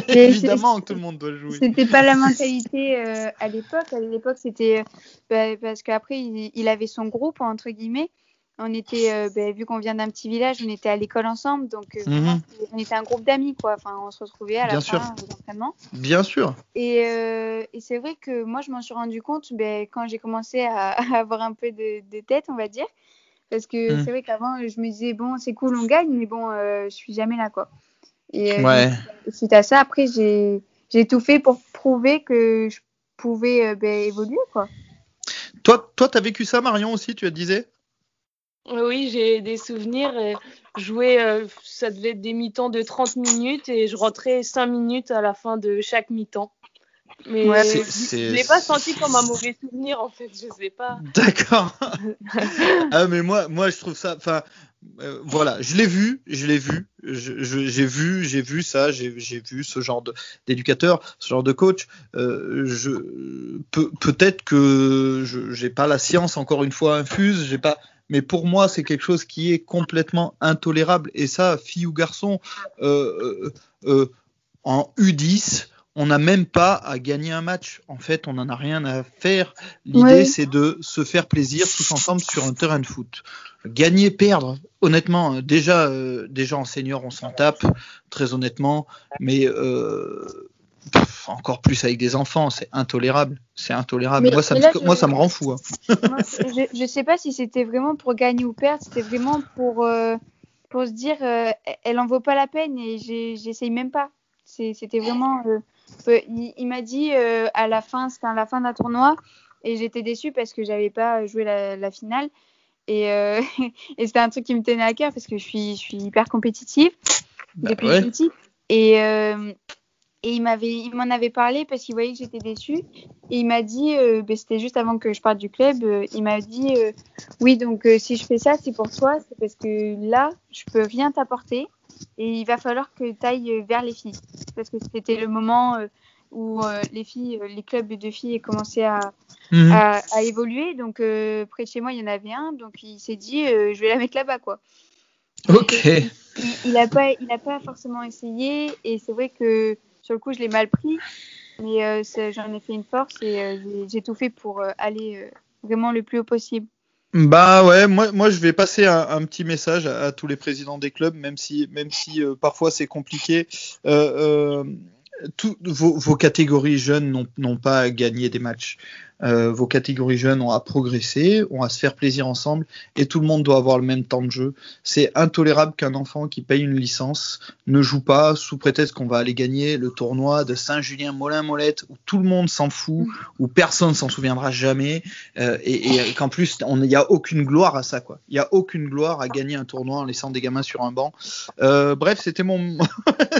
Mais Évidemment que tout le monde doit jouer. C'était pas la mentalité euh, à l'époque. À l'époque, c'était bah, parce qu'après, il, il avait son groupe entre guillemets. On était, euh, bah, vu qu'on vient d'un petit village, on était à l'école ensemble, donc euh, Mhm. on était un groupe d'amis, quoi. Enfin, on se retrouvait à la Bien fin sûr. aux entraînements. Bien sûr. Et, euh, et c'est vrai que moi, je m'en suis rendu compte ben, quand j'ai commencé à, à avoir un peu de, de tête, on va dire. Parce que Mm. c'est vrai qu'avant, je me disais, bon, c'est cool, on gagne, mais bon, euh, je suis jamais là, quoi. Et euh, Ouais. suite à ça, après, j'ai tout fait pour prouver que je pouvais euh, ben, évoluer, quoi. Toi, toi, t'as vécu ça, Marion aussi, tu as disais? Oui, j'ai des souvenirs. euh, Jouer, euh, ça devait être des mi-temps de 30 minutes et je rentrais 5 minutes à la fin de chaque mi-temps. Mais Ouais. Je ne l'ai pas senti comme un mauvais souvenir en fait, je sais pas. D'accord. ah mais moi, moi je trouve ça. Enfin, euh, voilà, je l'ai vu, je l'ai vu, j'ai vu, j'ai vu ça, j'ai j'ai vu ce genre de- d'éducateur, ce genre de coach. Euh, je peut- peut-être que je j'ai pas la science encore une fois infuse, j'ai pas. Mais pour moi, c'est quelque chose qui est complètement intolérable. Et ça, fille ou garçon, euh, euh, euh, en U10, on n'a même pas à gagner un match. En fait, on n'en a rien à faire. L'idée, Ouais. c'est de se faire plaisir tous ensemble sur un terrain de foot. Gagner, perdre, honnêtement, déjà, euh, déjà en senior, on s'en tape, très honnêtement, mais euh, pff, encore plus avec des enfants, c'est intolérable. C'est intolérable. Mais- moi, ça me, là, je- moi, ça me rend fou. hein. Moi, je, je sais pas si c'était vraiment pour gagner ou perdre, c'était vraiment pour, euh, pour se dire, euh, elle en vaut pas la peine et j'essaye même pas. C'était vraiment. euh, euh, il il m'a dit à la fin, c'était à la fin d'un tournoi et j'étais déçue parce que j'avais pas joué la, la finale. Et, euh, et c'était un truc qui me tenait à cœur parce que je suis, je suis hyper compétitive Bah depuis ouais. petit. Et, euh, et il m'avait, il m'en avait parlé parce qu'il voyait que j'étais déçue. Et il m'a dit, euh, ben, c'était juste avant que je parte du club, euh, il m'a dit, euh, oui, donc si je fais ça, c'est pour toi, c'est parce que là, je peux rien t'apporter et il va falloir que tu ailles vers les filles. Parce que c'était le moment où les filles, les clubs de filles commençaient à, Mhm. à, à évoluer. Donc près de chez moi, il y en avait un, donc il s'est dit, je vais la mettre là-bas, quoi Ok. il, il a pas il a pas forcément essayé et c'est vrai que sur le coup, je l'ai mal pris, mais euh, j'en ai fait une force et euh, j'ai- tout fait pour euh, aller vraiment le plus haut possible. Bah ouais, moi, moi je vais passer un, petit message à, tous les présidents des clubs, même si, même si parfois c'est compliqué. Euh, vos, catégories jeunes n'ont- pas à gagner des matchs. Euh, vos catégories jeunes ont à progresser, ont à se faire plaisir ensemble, et tout le monde doit avoir le même temps de jeu. C'est intolérable qu'un enfant qui paye une licence ne joue pas sous prétexte qu'on va aller gagner le tournoi de Saint-Julien-Molin-Molette où tout le monde s'en fout, où personne s'en souviendra jamais, euh, et, et qu'en plus il n'y a aucune gloire à ça quoi. Il n'y a aucune gloire à gagner un tournoi en laissant des gamins sur un banc. Euh, bref, c'était mon.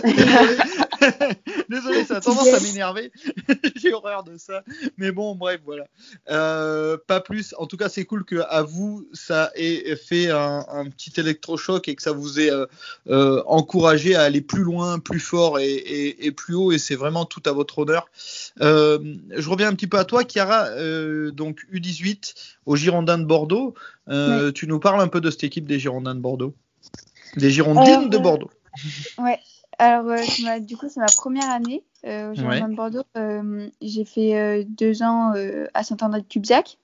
Désolé. Désolé, ça a tendance à m'énerver. J'ai horreur de ça. Mais bon, bref, voilà. Euh, pas plus. En tout cas, c'est cool que à vous ça ait fait un, un petit électrochoc et que ça vous ait euh, euh, encouragé à aller plus loin, plus fort et, et- et plus haut. Et c'est vraiment tout à votre honneur. Je reviens un petit peu à toi, Chiara. donc U18 au Girondins de Bordeaux. Tu nous parles un peu de cette équipe des Girondins de Bordeaux. Des Girondines de Bordeaux. Ouais. Alors, euh, ma- du coup, c'est ma première année euh, Ouais. de Bordeaux. Euh, j'ai fait euh, deux ans euh, à Saint-André-de-Cubzac,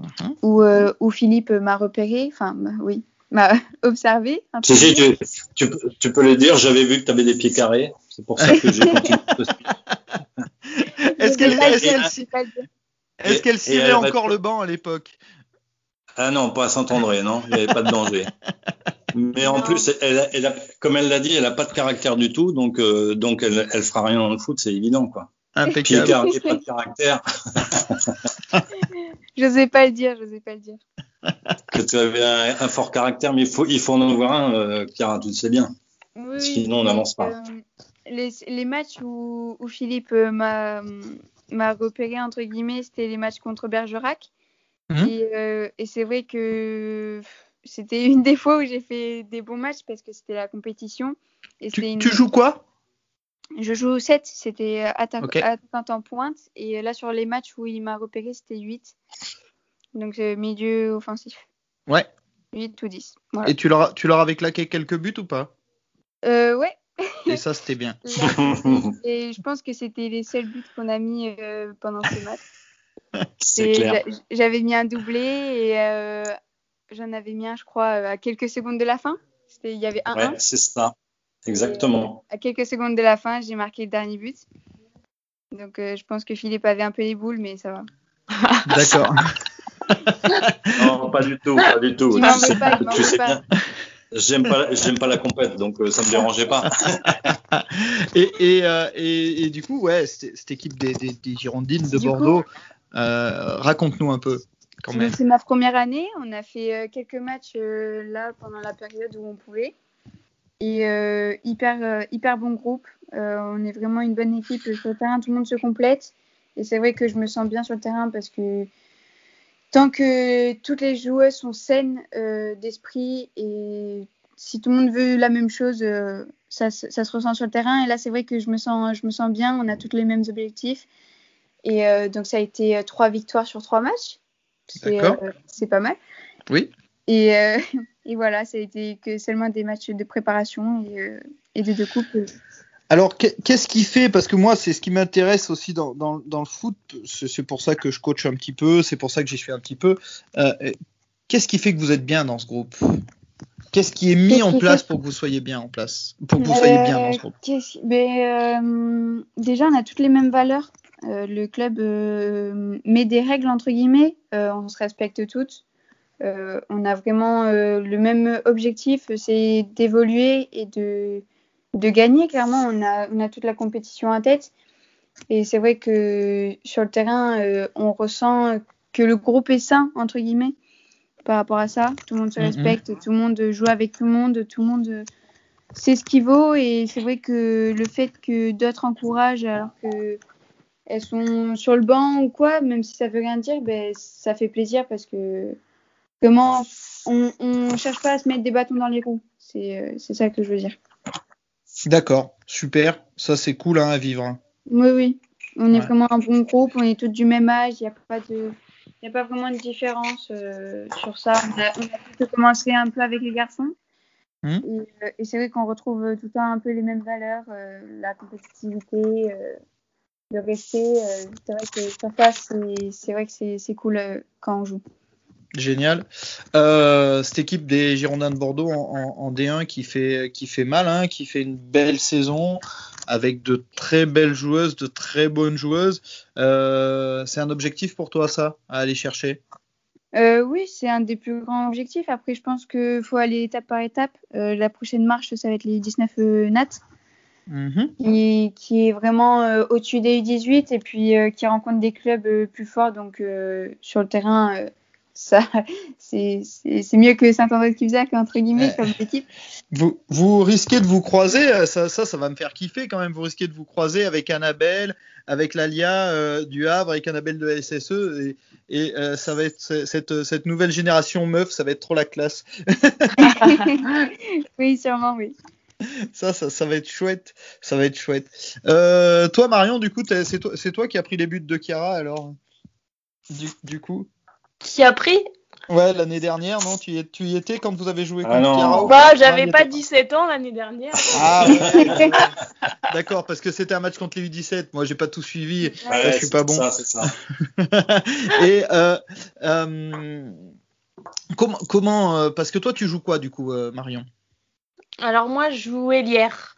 Mhm. où, euh, où Philippe m'a repéré, enfin, oui, m'a observé. un peu. Si, si, tu, tu, peux- tu peux le dire, j'avais vu que tu avais des pieds carrés. C'est pour ça que j'ai continué. Est-ce qu'elle cirait elle encore le banc à l'époque? Ah non, pas à Saint-André, non, il n'y avait pas de danger. Mais en plus, elle, a- elle a, comme elle l'a dit, elle n'a pas de caractère du tout, donc, euh, donc elle, elle fera rien dans le foot, c'est évident. Quoi. Impeccable. carrés, pas de caractère, J'osais pas le dire, j'osais pas le dire. que tu avais un, un fort caractère, mais il faut, il faut en avoir un, euh, Chiara, tu le sais bien. Oui, Sinon, on n'avance pas. euh, les, les matchs où, où Philippe euh, m'a m'a repéré, entre guillemets, c'était les matchs contre Bergerac. Et, euh, et c'est vrai que c'était une des fois où j'ai fait des bons matchs parce que c'était la compétition. Et Tu, c'était une- tu joues quoi? Je joue au 7, c'était attaquant en pointe. Et là, sur les matchs où il m'a repéré, c'était 8. Donc, milieu offensif. Ouais. 8 ou 10. Voilà. Et tu leur, as- tu leur avais claqué quelques buts ou pas? Euh, ouais, Et ça, c'était bien. Et je pense que c'était les seuls buts qu'on a mis euh, pendant ce match. J'avais mis un doublé et euh, j'en avais mis un, je crois, euh, à quelques secondes de la fin. Il y avait un 1 Ouais, c'est ça. Exactement. À quelques secondes de la fin, j'ai marqué le dernier but. Donc euh, je pense que Philippe avait un peu les boules, mais ça va. D'accord. Non, pas du tout, pas du tout. Tu sais, pas, tu sais pas. bien. J'aime pas, j'aime pas la compète, donc euh, ça me dérangeait pas. et, et, euh, et, et du coup, ouais, cette, cette équipe des, des, des Girondines de Du Bordeaux, raconte-nous un peu, même. C'est ma première année. On a fait euh, quelques matchs euh, là pendant la période où on pouvait. Et euh, hyper, euh, hyper bon groupe. Euh, on est vraiment une bonne équipe sur le terrain. Tout le monde se complète. Et c'est vrai que je me sens bien sur le terrain parce que tant que toutes les joueuses sont saines euh, d'esprit et si tout le monde veut la même chose, euh, ça, se- ça se ressent sur le terrain. Et là, c'est vrai que je me sens, je me sens bien. On a tous les mêmes objectifs. Et euh, donc, ça a été euh, trois victoires sur trois matchs. C'est D'accord. euh, c'est pas mal. Oui. Et, euh, et voilà, ça a été que seulement des matchs de préparation et, et de deux coupes. Alors, qu'est- qu'est-ce qui fait Parce que moi, c'est ce qui m'intéresse aussi dans, dans, dans le foot. C'est pour ça que je coach un petit peu. C'est pour ça que j'y suis un petit peu. Qu'est-ce qui fait que vous êtes bien dans ce groupe? Qu'est-ce qui est mis en place fait- pour que vous soyez bien en place? Pour que vous soyez bien dans ce groupe? qu'est-ce- ben, euh, Déjà, on a toutes les mêmes valeurs. Euh, le club euh, met des règles, entre guillemets. Euh, on se respecte toutes. On a vraiment le même objectif, c'est d'évoluer et de, de gagner. Clairement, on a, on a toute la compétition en tête. Et c'est vrai que sur le terrain, euh, on ressent que le groupe est sain, entre guillemets, par rapport à ça. Tout le monde se Mhm. respecte, tout le monde joue avec tout le monde, tout le monde sait ce qu'il vaut. Et c'est vrai que le fait que d'autres encouragent alors que elles sont sur le banc ou quoi, même si ça veut rien dire, ben, ça fait plaisir parce que comment on, on cherche pas à se mettre des bâtons dans les roues. C'est euh, c'est ça que je veux dire. D'accord, super. Ça, c'est cool hein, à vivre. hein. Oui, oui. On est Ouais. vraiment un bon groupe, on est tous du même âge, il n'y a pas de. Il n'y a pas vraiment de différence euh, sur ça. On a, on a commencé un peu avec les garçons. Et, euh, et c'est vrai qu'on retrouve tout le temps un peu les mêmes valeurs, euh, la compétitivité, euh, le respect. euh, c'est vrai que sur place, c'est- vrai que c'est c'est cool euh, quand on joue. Génial. Euh, cette équipe des Girondins de Bordeaux en, en- en D1 qui fait, qui fait mal, hein, qui fait une belle saison avec de très belles joueuses, de très bonnes joueuses. Euh, c'est un objectif pour toi, ça, à aller chercher? Euh, oui, c'est un des plus grands objectifs. Après, je pense qu'il faut aller étape par étape. La prochaine marche, ça va être les 19 euh, Mhm. qui, qui est vraiment euh, au-dessus des U18 et puis euh, qui rencontre des clubs euh, plus forts. Donc, sur le terrain, ça, c'est mieux que Saint-André de entre guillemets, comme équipe. Vous, vous risquez de vous croiser, ça, ça, ça va me faire kiffer quand même. Vous risquez de vous croiser avec Annabelle, avec Lalia du Havre, avec Annabelle de SSE, et, et ça va être cette, cette nouvelle génération meuf, ça va être trop la classe. oui, sûrement, oui. Ça, ça, ça va être chouette. Ça va être chouette. Euh, toi, Marion, du coup, c'est toi, qui as pris les buts de Chiara, alors? Du, du coup? Qui a pris? Ouais, l'année dernière, non? Tu y, es- tu y étais quand vous avez joué Ah contre non. Chiara Bah, j'avais pas était 17 ans l'année dernière. Ah, ouais, ouais, ouais. D'accord, parce que c'était un match contre les U17. Moi, j'ai pas tout suivi. Ouais, je suis pas c'est bon. Ça, c'est ça. Et euh, euh, comment, comment euh, parce que toi, tu joues quoi du coup, euh, Marion? Alors moi, je joue. Ailière,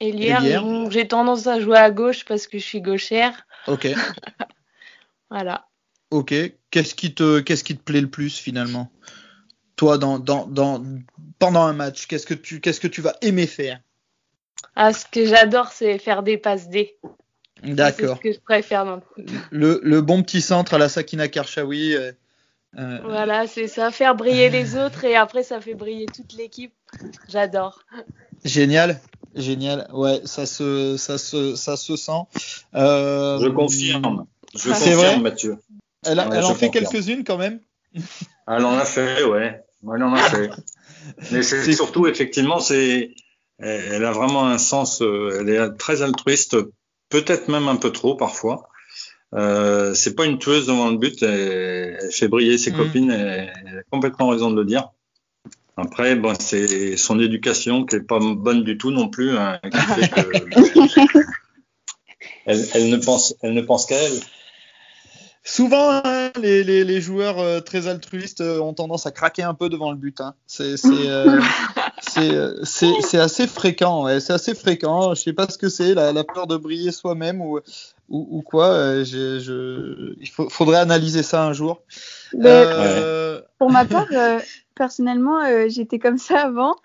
Ailière. bon, j'ai tendance à jouer à gauche parce que je suis gauchère. Ok, Voilà. ok. Qu'est-ce qui te, qu'est-ce qui te plaît le plus finalement? Toi, dans, dans, dans, pendant un match, qu'est-ce que tu, qu'est-ce que tu vas aimer faire? Ah, ce que j'adore, c'est faire des passes D. C'est D'accord. ce que je préfère dans le foot. Le, le bon petit centre à la Sakina Karchaoui. euh, euh, Voilà, c'est ça, faire briller les autres et après ça fait briller toute l'équipe. J'adore. Génial, génial. Ouais, ça se, ça se, ça se sent. Euh, Je confirme. Je confirme, vrai Mathieu. Elle, a- Ouais, elle en fait quelques-unes quand même. Elle en a fait, ouais. Elle en a fait. Mais c'est surtout, effectivement, c'est, elle elle a vraiment un sens, euh, elle est très altruiste, peut-être même un peu trop parfois. Euh, c'est pas une tueuse devant le but, elle, elle fait briller ses Mm. copines, elle a complètement raison de le dire. Après, bon, c'est son éducation qui est pas bonne du tout non plus, hein, qui fait que elle, elle ne pense, elle ne pense qu'à elle. Souvent, hein, les, les, les joueurs euh, très altruistes euh, ont tendance à craquer un peu devant le but. Hein. C'est euh, assez fréquent. Ouais. C'est assez fréquent. Je sais pas ce que c'est, la, la peur de briller soi-même ou, ou, ou quoi. Euh, je, je, il faut- faudrait analyser ça un jour. Mais Euh, Pour ma part, euh, personnellement, j'étais comme ça avant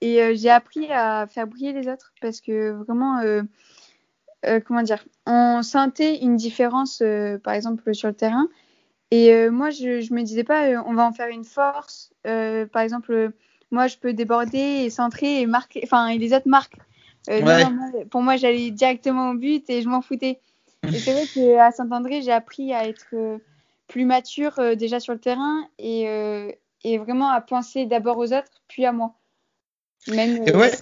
et j'ai appris à faire briller les autres parce que vraiment, euh, comment dire, on sentait une différence, euh, par exemple, sur le terrain. Et euh, moi, je, je me disais pas, on va en faire une force. Par exemple, moi, je peux déborder et centrer et marquer, enfin, et les autres marquent. Non, Ouais. non, moi, pour moi, j'allais directement au but et je m'en foutais. Et c'est vrai qu'à Saint-André, j'ai appris à être euh, plus mature euh, déjà sur le terrain et, euh, et vraiment à penser d'abord aux autres, puis à moi. Même, euh, ouais,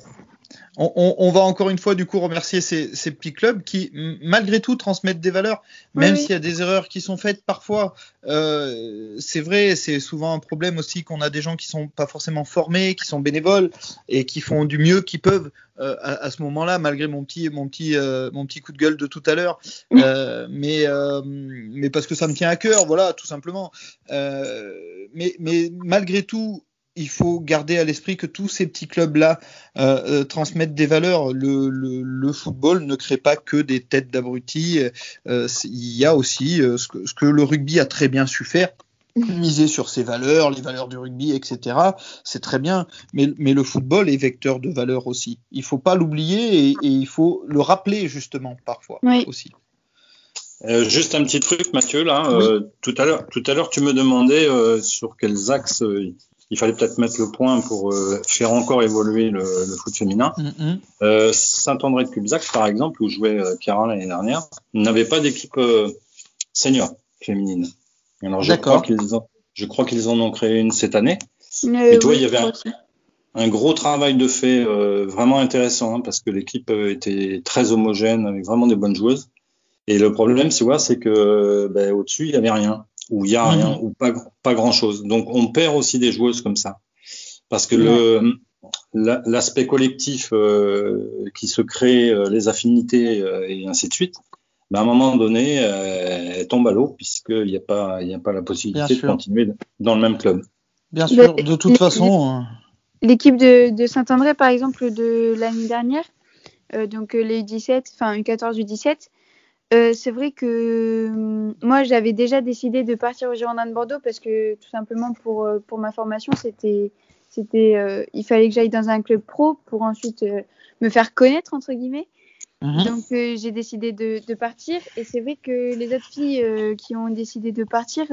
on, on- on va encore une fois du coup remercier ces, ces petits clubs qui, malgré tout, transmettent des valeurs, même oui. s'il y a des erreurs qui sont faites parfois. Euh, c'est vrai, c'est souvent un problème aussi qu'on a des gens qui sont pas forcément formés, qui sont bénévoles et qui font du mieux qu'ils peuvent euh, à, à ce moment-là, malgré mon petit, mon petit, euh, mon petit coup de gueule de tout à l'heure. Euh, mais, euh, mais parce que ça me tient à cœur, voilà, tout simplement. Euh, mais, mais malgré tout, il faut garder à l'esprit que tous ces petits clubs-là euh, euh, transmettent des valeurs. Le, le, le football ne crée pas que des têtes d'abrutis. Euh, il y a aussi euh, ce, que, ce que le rugby a très bien su faire. Miser sur ses valeurs, les valeurs du rugby, etc. C'est très bien, mais, mais le football est vecteur de valeurs aussi. Il faut pas l'oublier et, et il faut le rappeler justement parfois Oui. aussi. Euh, juste un petit truc, Mathieu, là. euh, tout à l'heure, tout à l'heure, tu me demandais euh, sur quels axes euh, il fallait peut-être mettre le point pour euh, faire encore évoluer le, le foot féminin. Mhm. Euh, Saint-André de Cubzac, par exemple, où jouait euh, l'année dernière, n'avait pas d'équipe euh, senior féminine. Alors, je D'accord. crois qu'ils ont, je crois qu'ils en ont créé une cette année. euh, Et toi, oui, il y avait un- gros travail de fait euh, vraiment intéressant hein, parce que l'équipe était très homogène avec vraiment des bonnes joueuses. Et le problème, c'est ouais, c'est que ben, au-dessus, il y avait rien ou il y a rien Mhm. ou pas pas grand-chose. Donc on perd aussi des joueuses comme ça parce que le l'aspect collectif euh, qui se crée, euh, les affinités euh, et ainsi de suite, ben, à un moment donné, elle tombe à l'eau puisqu'il n'y a pas, il y a pas la possibilité de continuer dans le même club. Bien sûr, de toute façon. L'équipe de, de Saint-André, par exemple, de l'année dernière, donc les 17, enfin U14, U17, c'est vrai que moi j'avais déjà décidé de partir au Girondin de Bordeaux parce que tout simplement pour, pour ma formation c'était c'était, euh, il fallait que j'aille dans un club pro pour ensuite euh, me faire connaître entre guillemets. Mhm. Donc euh, j'ai décidé de, de, partir et c'est vrai que les autres filles qui ont décidé de partir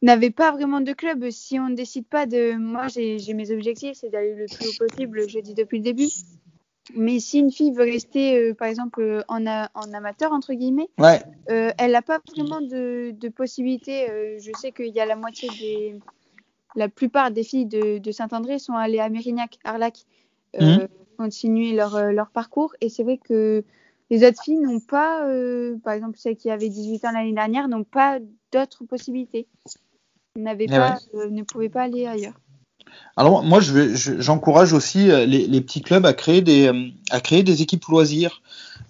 n'avaient pas vraiment de club. Si on ne décide pas de, moi j'ai mes objectifs, c'est d'aller le plus haut possible. Je dis depuis le début. Mais si une fille veut rester, par exemple, en, en, amateur, entre guillemets, ouais. elle n'a pas vraiment de, de possibilités. je sais qu'il y a la moitié des, la plupart des filles de, Saint-André sont allées à Mérignac, Arlac, euh, mhm. continuer leur, euh, leur, parcours. Et c'est vrai que les autres filles n'ont pas, euh, par exemple celles qui avaient 18 ans l'année dernière, n'ont pas d'autres possibilités. N'avaient eh pas, ne pouvaient pas aller ailleurs. Alors moi, j'encourage aussi les, petits clubs à créer des, à créer des équipes loisirs,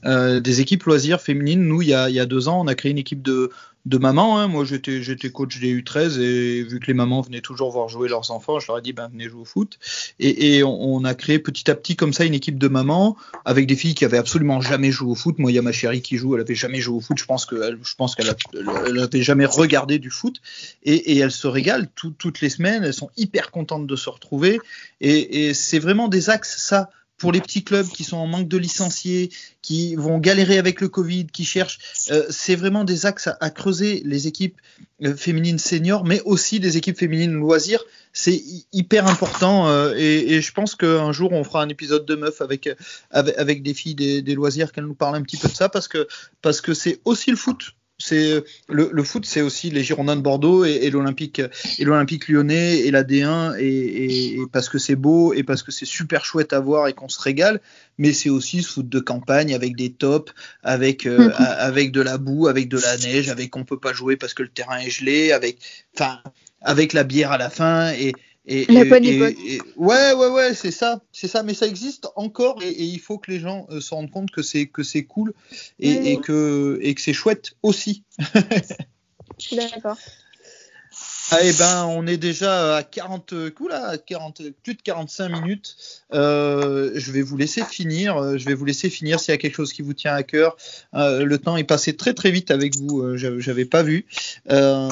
des équipes loisirs féminines. Nous, il y, a, il y a deux ans, on a créé une équipe de, de maman. Hein. Moi, j'étais, coach des U13 et vu que les mamans venaient toujours voir jouer leurs enfants, je leur ai dit, ben, venez jouer au foot. Et, on, a créé petit à petit comme ça une équipe de mamans avec des filles qui avaient absolument jamais joué au foot. Moi, il y a ma chérie qui joue, elle avait jamais joué au foot. Je pense que, je pense qu'elle avait jamais regardé du foot et, et elle se régale toutes les semaines. Elles sont hyper contentes de se retrouver et, et c'est vraiment des axes ça pour les petits clubs qui sont en manque de licenciés, qui vont galérer avec le Covid, qui cherchent, euh, c'est vraiment des axes à, creuser les équipes euh, féminines seniors, mais aussi des équipes féminines loisirs. C'est hyper important euh, et, je pense qu'un jour on fera un épisode de meuf avec avec, des filles des, loisirs qu'elles nous parlent un petit peu de ça parce que parce que c'est aussi le foot c'est le, foot, c'est aussi les Girondins de Bordeaux et, l'Olympique et l'Olympique Lyonnais et la D1 et, parce que c'est beau et parce que c'est super chouette à voir et qu'on se régale. Mais c'est aussi ce foot de campagne avec des tops, avec euh, avec de la boue, avec de la neige, avec qu'on peut pas jouer parce que le terrain est gelé, avec enfin avec la bière à la fin et et, la ouais, ouais, ouais, c'est ça, c'est ça, mais ça existe encore et, il faut que les gens euh, se rendent compte que c'est que c'est cool et, que et que c'est chouette aussi. D'accord. Ah, eh ben, on est déjà à 40 coups là, 40, plus de 45 minutes. Euh, je vais vous laisser finir. Euh, je vais vous laisser finir s'il y a quelque chose qui vous tient à cœur. Euh, le temps est passé très très vite avec vous. Euh, J'avais pas vu. Euh,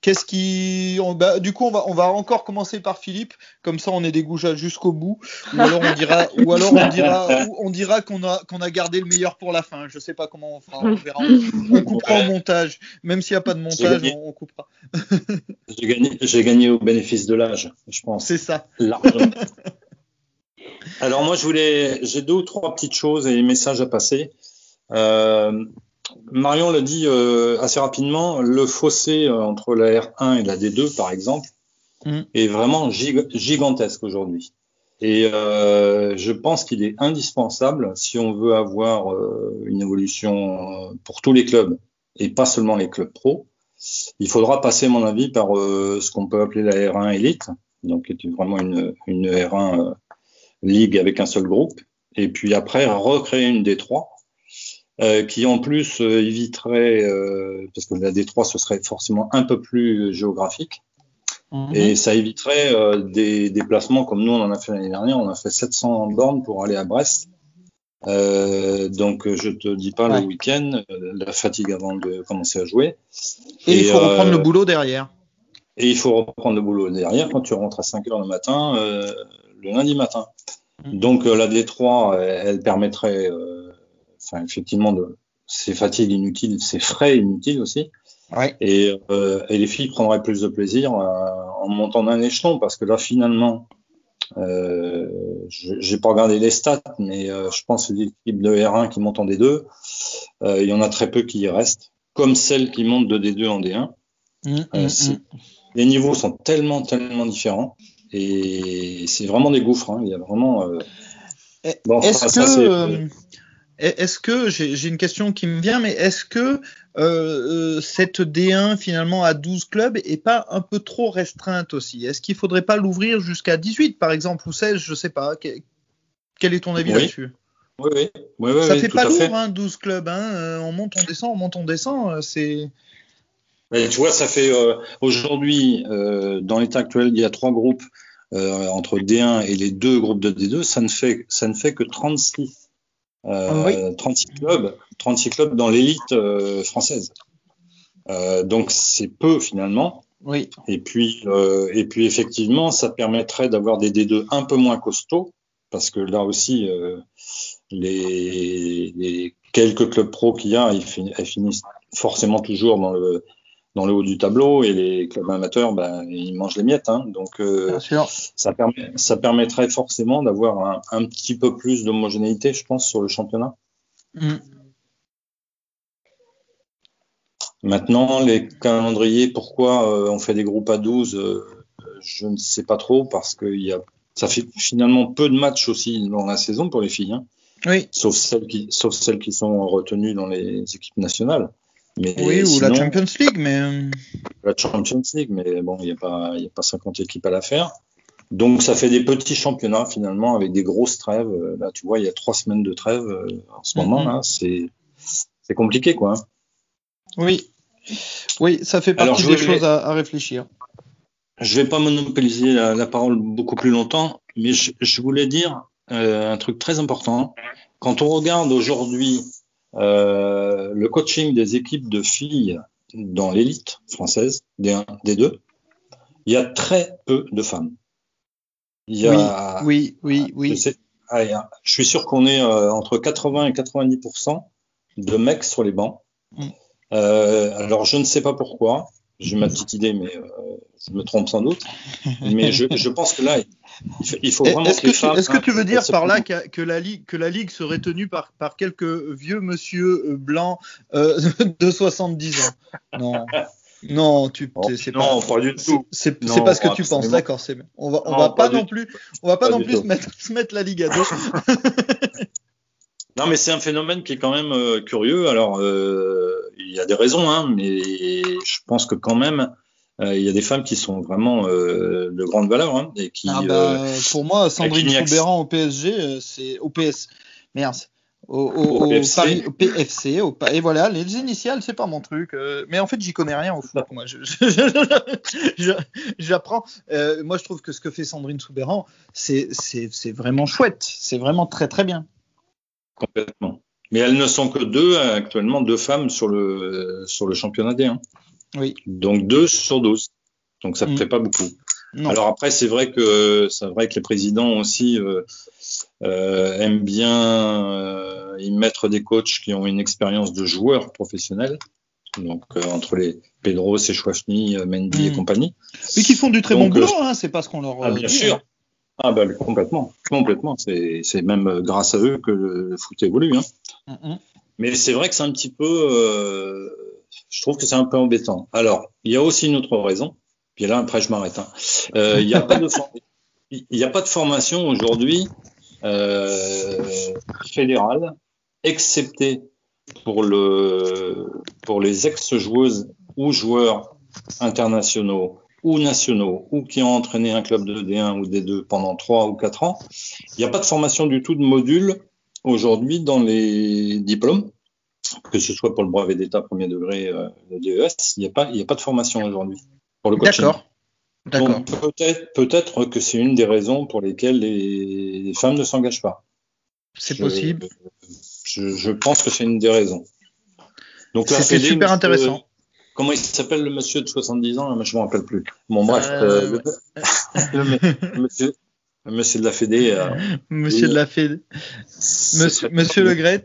Qu'est-ce qui, bah, du coup, on va on va encore commencer par Philippe. Comme ça, on est des goujats jusqu'au bout. Ou alors on dira, ou alors on dira, on dira qu'on a qu'on a gardé le meilleur pour la fin. Je sais pas comment on fera. On verra. On, coupera au montage. Même s'il n'y a pas de montage, on, on coupera. j'ai gagné, gagné, au bénéfice de l'âge, je pense. C'est ça. Alors moi, je voulais, j'ai deux ou trois petites choses et messages à passer. Euh, Marion l'a dit euh, assez rapidement, le fossé euh, entre la R1 et la D2, par exemple, mm. est vraiment gigantesque aujourd'hui. Et je pense qu'il est indispensable si on veut avoir une évolution pour tous les clubs et pas seulement les clubs pro, il faudra passer, à mon avis, par euh, ce qu'on peut appeler la R1 Elite, donc qui est vraiment une, une R1 euh, Ligue avec un seul groupe, et puis après recréer une D3, euh, qui en plus éviterait, parce que la D3 ce serait forcément un peu plus géographique, mhm. et ça éviterait des déplacements comme nous on en a fait l'année dernière, on a fait 700 bornes pour aller à Brest. Euh, donc je te dis pas le week-end, euh, la fatigue avant de commencer à jouer. Et, il faut reprendre le euh, boulot derrière. Et il faut reprendre le boulot derrière quand tu rentres à 5 heures le matin, le lundi matin. Mm. Donc la D3, elle, permettrait, enfin effectivement, de ces fatigues inutiles, ces frais inutiles aussi. Ouais. Et, et, les filles prendraient plus de plaisir en montant d'un échelon parce que là finalement, euh, j'ai pas regardé les stats, mais euh, je pense que l'équipe de R1 qui monte en D2, euh, il y en a très peu qui y restent, comme celles qui montent de D2 en D1. Mmh, euh, mmh, mmh. Les niveaux sont tellement, tellement différents et c'est vraiment des gouffres. Hein. Il y a vraiment. Bon, est-ce que, est-ce que j'ai une question qui me vient, mais est-ce que euh, cette D1 finalement à 12 clubs est pas un peu trop restreinte aussi? Est-ce qu'il faudrait pas l'ouvrir jusqu'à 18 par exemple ou 16 Je sais pas. Quel est ton avis là-dessus? Oui, oui. oui, Ça oui, fait tout pas fait. lourd, hein, 12 clubs. Hein, euh, on monte, on descend, on monte, on descend. euh, C'est Mais tu vois, ça fait euh, aujourd'hui, euh, dans l'état actuel, il y a trois groupes euh, entre D1 et les deux groupes de D2, ça ne fait, ça ne fait que 36, euh, Oui. 36 clubs, 36 clubs dans l'élite euh, française. Euh, donc c'est peu finalement. oui. Et puis, euh, et puis effectivement, ça permettrait d'avoir des D2 un peu moins costauds, parce que là aussi, euh, les, les quelques clubs pro qu'il y a, ils, fin- ils finissent forcément toujours dans le dans le haut du tableau, et les clubs amateurs, ben, ils mangent les miettes. Hein, donc, euh, Bien sûr. ça, permet, ça permettrait forcément d'avoir un, un petit peu plus d'homogénéité, je pense, sur le championnat. Mm. Maintenant, les calendriers, pourquoi euh, on fait des groupes à 12, euh, je ne sais pas trop, parce que y a, ça fait finalement peu de matchs aussi dans la saison pour les filles, hein, Oui. sauf, celles qui, sauf celles qui sont retenues dans les équipes nationales. Mais Oui, ou la Champions League, mais euh, la Champions League, mais bon, il n'y a, pas- y a pas 50 équipes à la faire. Donc, ça fait des petits championnats finalement avec des grosses trêves. Euh, Là, tu vois, il y a trois semaines de trêve euh, en ce moment. Là, c'est compliqué, quoi. oui. Oui, ça fait Alors, partie je des choses à, à réfléchir. Je vais pas monopoliser la, la parole beaucoup plus longtemps, mais je, je voulais dire euh, un truc très important. Quand on regarde aujourd'hui le coaching des équipes de filles dans l'élite française, des 1, des 2, il y a très peu de femmes. Il y a, Oui, oui, oui. a- je suis sûr qu'on est euh, entre 80 et 90% de mecs sur les bancs. Mm. Euh, alors je ne sais pas pourquoi, j'ai ma petite idée, mais euh, je me trompe sans doute. Mais je, je pense que là, il faut, il faut vraiment Est-ce que, les tu- femmes, est-ce que tu veux dire par là que, que la ligue, que la ligue serait tenue par, par quelques vieux monsieur euh, blancs euh, de 70 ans? Non, non, tu, Oh, c'est non, pas, pas du tout. c'est Non, c'est pas ce que tu absolument. penses, d'accord. C'est on va, on Non, va pas non plus, on va pas, Pas non du plus tout. se mettre, se mettre la ligue à dos. Non, mais c'est un phénomène qui est quand même euh, curieux. Alors, euh, il y a des raisons, hein, mais je pense que quand même, euh, il y a des femmes qui sont vraiment euh, de grande valeur hein, et qui. Ah euh, bah, pour moi, Sandrine. Souberan au PSG, euh, c'est au PS. Merde. Au, au- Au au PFC. Paris, au PFC, au et voilà, les initiales, c'est pas mon truc. euh, mais en fait, j'y connais rien au foot. Moi, je- je- j'apprends. Euh, moi, je trouve que ce que fait Sandrine c'est, c'est vraiment chouette. C'est vraiment très, très bien. Complètement. Mais elles ne sont que deux euh, actuellement, deux femmes sur le sur le championnat D1. Oui. Donc deux sur 12. Donc ça ne Mm. fait pas beaucoup. Non. Alors après, c'est vrai que c'est vrai que les présidents aussi euh, euh, aiment bien euh, y mettre des coachs qui ont une expérience de joueurs professionnels. Donc entre les Pedro, Sechouafni, Mendy et Mm. compagnie. Mais qui font du très Donc, bon boulot, hein, c'est pas ce qu'on leur Ah, bien dit, sûr. hein. Ah bah complètement, complètement. C'est même grâce à eux que le foot évolue. Hein. Mais c'est vrai que c'est un petit peu, euh, je trouve que c'est un peu embêtant. Alors, il y a aussi une autre raison. Puis là, après, je m'arrête. hein. Euh, il n'y a pas de, formation aujourd'hui euh, fédérale, excepté pour le, pour les ex-joueuses ou joueurs internationaux ou nationaux ou qui ont entraîné un club de D1 ou D2 pendant trois ou quatre ans. Il n'y a pas de formation du tout de module aujourd'hui dans les diplômes, que ce soit pour le brevet d'État premier degré, euh, le DES, il n'y a pas, il n'y a pas de formation aujourd'hui pour le coaching. D'accord. Peut-être, que c'est une des raisons pour lesquelles les, femmes ne s'engagent pas. C'est possible. Je, je pense que c'est une des raisons. Donc C'était super monsieur- intéressant. Comment il s'appelle le monsieur de 70 ans? Je me rappelle plus. Bon bref, Euh, euh, le, le- monsieur, monsieur de la Fédé, euh, Monsieur oui. de la Fédé. ce Monsieur, Monsieur Le Gret.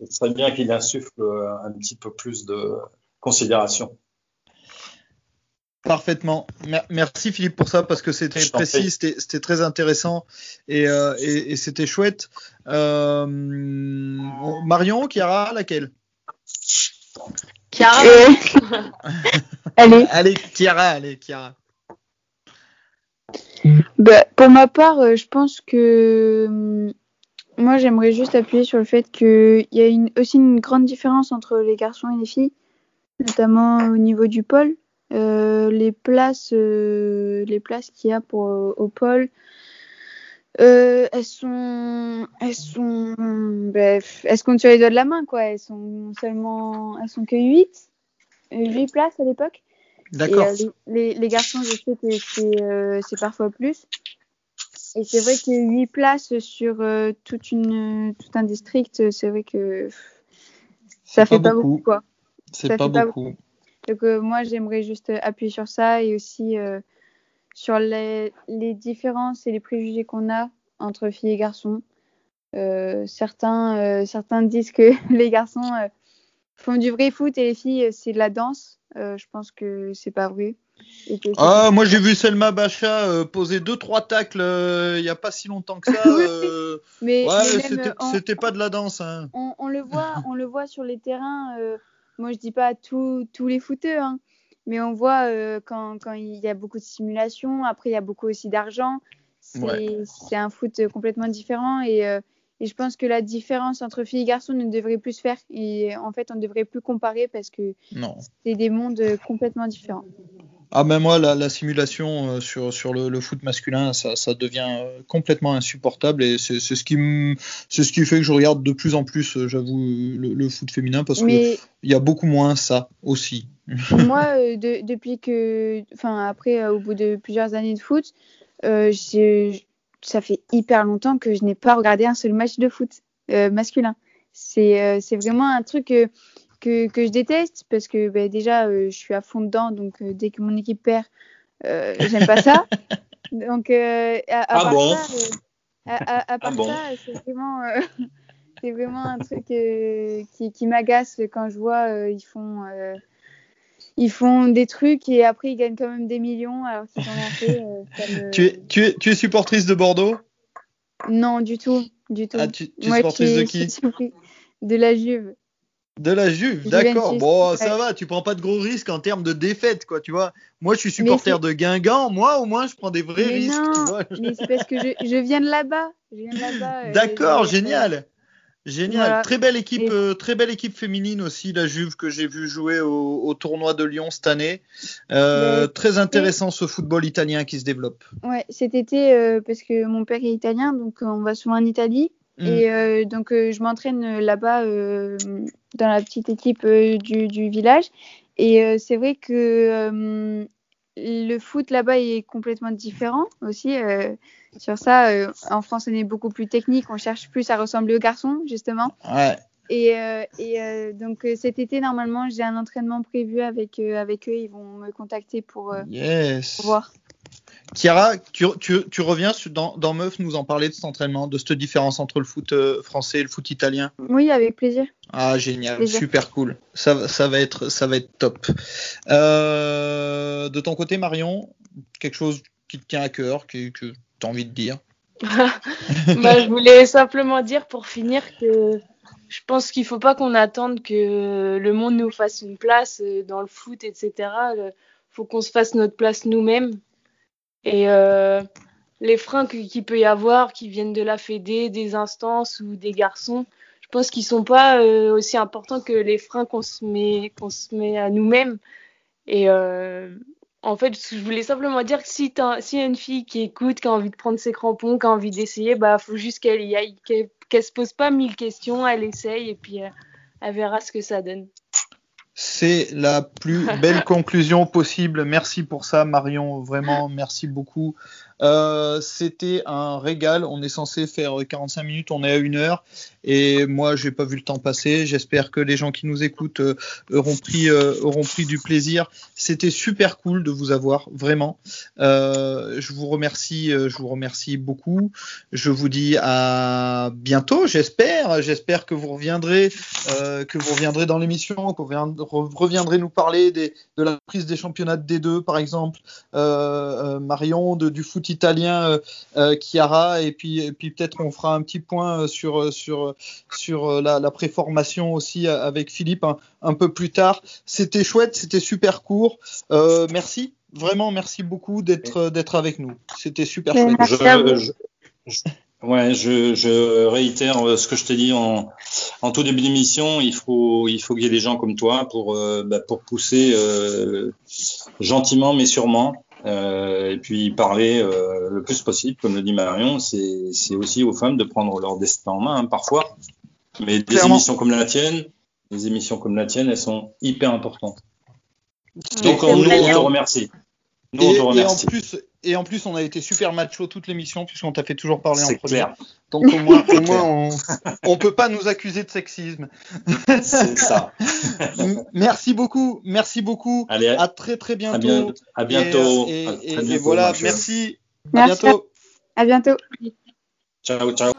Ce serait bien qu'il insuffle euh, un petit peu plus de considération. Parfaitement. Mer- Merci Philippe pour ça parce que c'était précis, c'était très intéressant et, euh, et, et c'était chouette. Euh, Marion, Chiara, laquelle? Chiara, Euh, Allez, Allez, Chiara, allez, Chiara. Bah, pour ma part, euh, je pense que hum, Moi, j'aimerais juste appuyer sur le fait qu'il y a aussi une grande différence entre les garçons et les filles, notamment au niveau du pôle. Euh, les places, euh, les places qu'il y a pour au pôle, elles sont, elles sont, bref, elles se comptent sur les doigts de la main, quoi. Elles sont seulement, elles sont que 8, 8 places à l'époque. D'accord. Euh, les, les, garçons, je sais que c'est, euh, parfois plus. Et c'est vrai que 8 places sur euh, toute une, tout un district, c'est vrai que ça fait pas beaucoup, beaucoup quoi. C'est pas, pas, beaucoup. Donc moi, j'aimerais juste appuyer sur ça et aussi sur les, les, différences et les préjugés qu'on a entre filles et garçons. Certains, certains disent que les garçons font du vrai foot et les filles, c'est de la danse. Je pense que c'est pas vrai. Ah, moi j'ai vu Selma Bacha euh, poser deux trois tacles il n'y a pas si longtemps que ça. Euh, mais, ouais, c'était pas de la danse. Hein. On, on, le voit, on le voit sur les terrains. moi je dis pas tous tous les footeux, hein, mais on voit quand, quand il y a beaucoup de simulation. Après il y a beaucoup aussi d'argent. C'est un foot complètement différent et, et, je pense que la différence entre filles et garçons ne devrait plus se faire. Et en fait on ne devrait plus comparer parce que c'est des mondes complètement différents. Ah ben moi la, la simulation euh, sur, sur le, le, foot masculin ça, ça devient euh, complètement insupportable et c'est ce qui c'est ce qui fait que je regarde de plus en plus euh, j'avoue le, le, foot féminin parce Mais... que il y a beaucoup moins ça aussi. moi de, depuis que enfin après au bout de plusieurs années de foot euh, ça fait hyper longtemps que je n'ai pas regardé un seul match de foot masculin. C'est c'est vraiment un truc que, que je déteste parce que bah, déjà euh, je suis à fond dedans donc euh, dès que mon équipe perd euh, j'aime pas ça donc à, à, ah part bon? ça, à, à, part ah bon? ça c'est vraiment c'est vraiment un truc qui, qui m'agace quand je vois ils font ils font des trucs et après ils gagnent quand même des millions alors qu'ils en ont fait me... tu, es, tu, es, tu es supportrice de Bordeaux? Non du tout du tout ah, tu, tu es supportrice de qui? de la Juve de la Juve, d'accord. Bon, ça va, tu prends pas de gros risques en termes de défaite, quoi, tu vois. Moi, je suis supporter de Guingamp, moi, au moins, je prends des vrais mais risques, non, tu vois. Mais c'est parce que je, je viens de là-bas. Là euh, d'accord, génial. Génial, voilà. très belle équipe, et... euh, très belle équipe féminine aussi, la Juve que j'ai vu jouer au, au, tournoi de Lyon cette année. Euh, très intéressant ce football italien qui se développe. Ouais, cet été euh, parce que mon père est italien, donc on va souvent en Italie Mm. Et donc, je m'entraîne là-bas dans la petite équipe du, du, village. Et c'est vrai que le foot là-bas est complètement différent aussi. sur ça, en France, on est beaucoup plus technique. On cherche plus à ressembler aux garçons, justement. Ouais. Et, et donc, cet été, normalement, j'ai un entraînement prévu avec, avec eux. Ils vont me contacter pour, yes. pour voir. Chiara, tu, tu, tu reviens dans, dans, Meuf nous en parler de cet entraînement, de cette différence entre le foot euh, français et le foot italien? Oui, avec plaisir. Ah, génial, plaisir. super cool. Ça, ça, va être, ça va être top. Euh, de ton côté, Marion, quelque chose qui te tient à cœur, que, que tu as envie de dire? Bah, Je voulais simplement dire pour finir que je pense qu'il ne faut pas qu'on attende que le monde nous fasse une place euh, dans le foot, etc. Il faut qu'on se fasse notre place nous-mêmes et euh, les freins qu'il peut y avoir, qui viennent de la Fédé, des instances ou des garçons, je pense qu'ils sont pas euh, aussi importants que les freins qu'on se met, se met à nous-mêmes. Et euh, en fait, je voulais simplement dire que si s'il y a une fille qui écoute, qui a envie de prendre ses crampons, qui a envie d'essayer, bah faut juste qu'elle y qu'elle qu se pose pas mille questions, elle essaye et puis elle verra ce que ça donne. C'est la plus belle conclusion possible. Merci pour ça, Marion. Vraiment, merci beaucoup. Euh, C'était un régal. On est censé faire 45 minutes, on est à une heure. Et moi, j'ai pas vu le temps passer. J'espère que les gens qui nous écoutent euh, auront pris euh, auront pris du plaisir. C'était super cool de vous avoir, vraiment. Je vous remercie, je vous remercie beaucoup. Je vous dis à bientôt, j'espère. J'espère que vous reviendrez, que vous reviendrez dans l'émission, que vous reviendrez nous parler de la prise des championnats de D2, par exemple, Marion, du foot italien, Chiara, et puis, et puis peut-être on fera un petit point sur sur sur euh, la, la préformation aussi avec Philippe un, un peu plus tard. C'était chouette, c'était super court. Euh, merci, vraiment merci beaucoup d'être d'être avec nous. C'était super chouette. Je, je, Ouais, je, je réitère euh, ce que je t'ai dit en, en tout début d'émission. Il faut, il faut qu'il y ait des gens comme toi pour, euh, bah, pour pousser euh, gentiment mais sûrement. Euh, et puis parler euh, le plus possible, comme le dit Marion, c'est aussi aux femmes de prendre leur destin en main hein, parfois. Mais des Clairement. émissions comme la tienne, des émissions comme la tienne, elles sont hyper importantes. Donc on, nous, on te remercie. Nous, Et, on te et en remercie. plus, et en plus, on a été super macho toute l'émission puisqu'on t'a fait toujours parler en C'est premier. clair, Donc au moins, au moins on, on peut pas nous accuser de sexisme. c'est ça. Merci beaucoup, merci beaucoup. Allez, À très très bientôt. à, bien- à bientôt. Et, À et- très et- et bientôt, voilà, Marcel. merci. À Merci. bientôt. À bientôt. Ciao, ciao.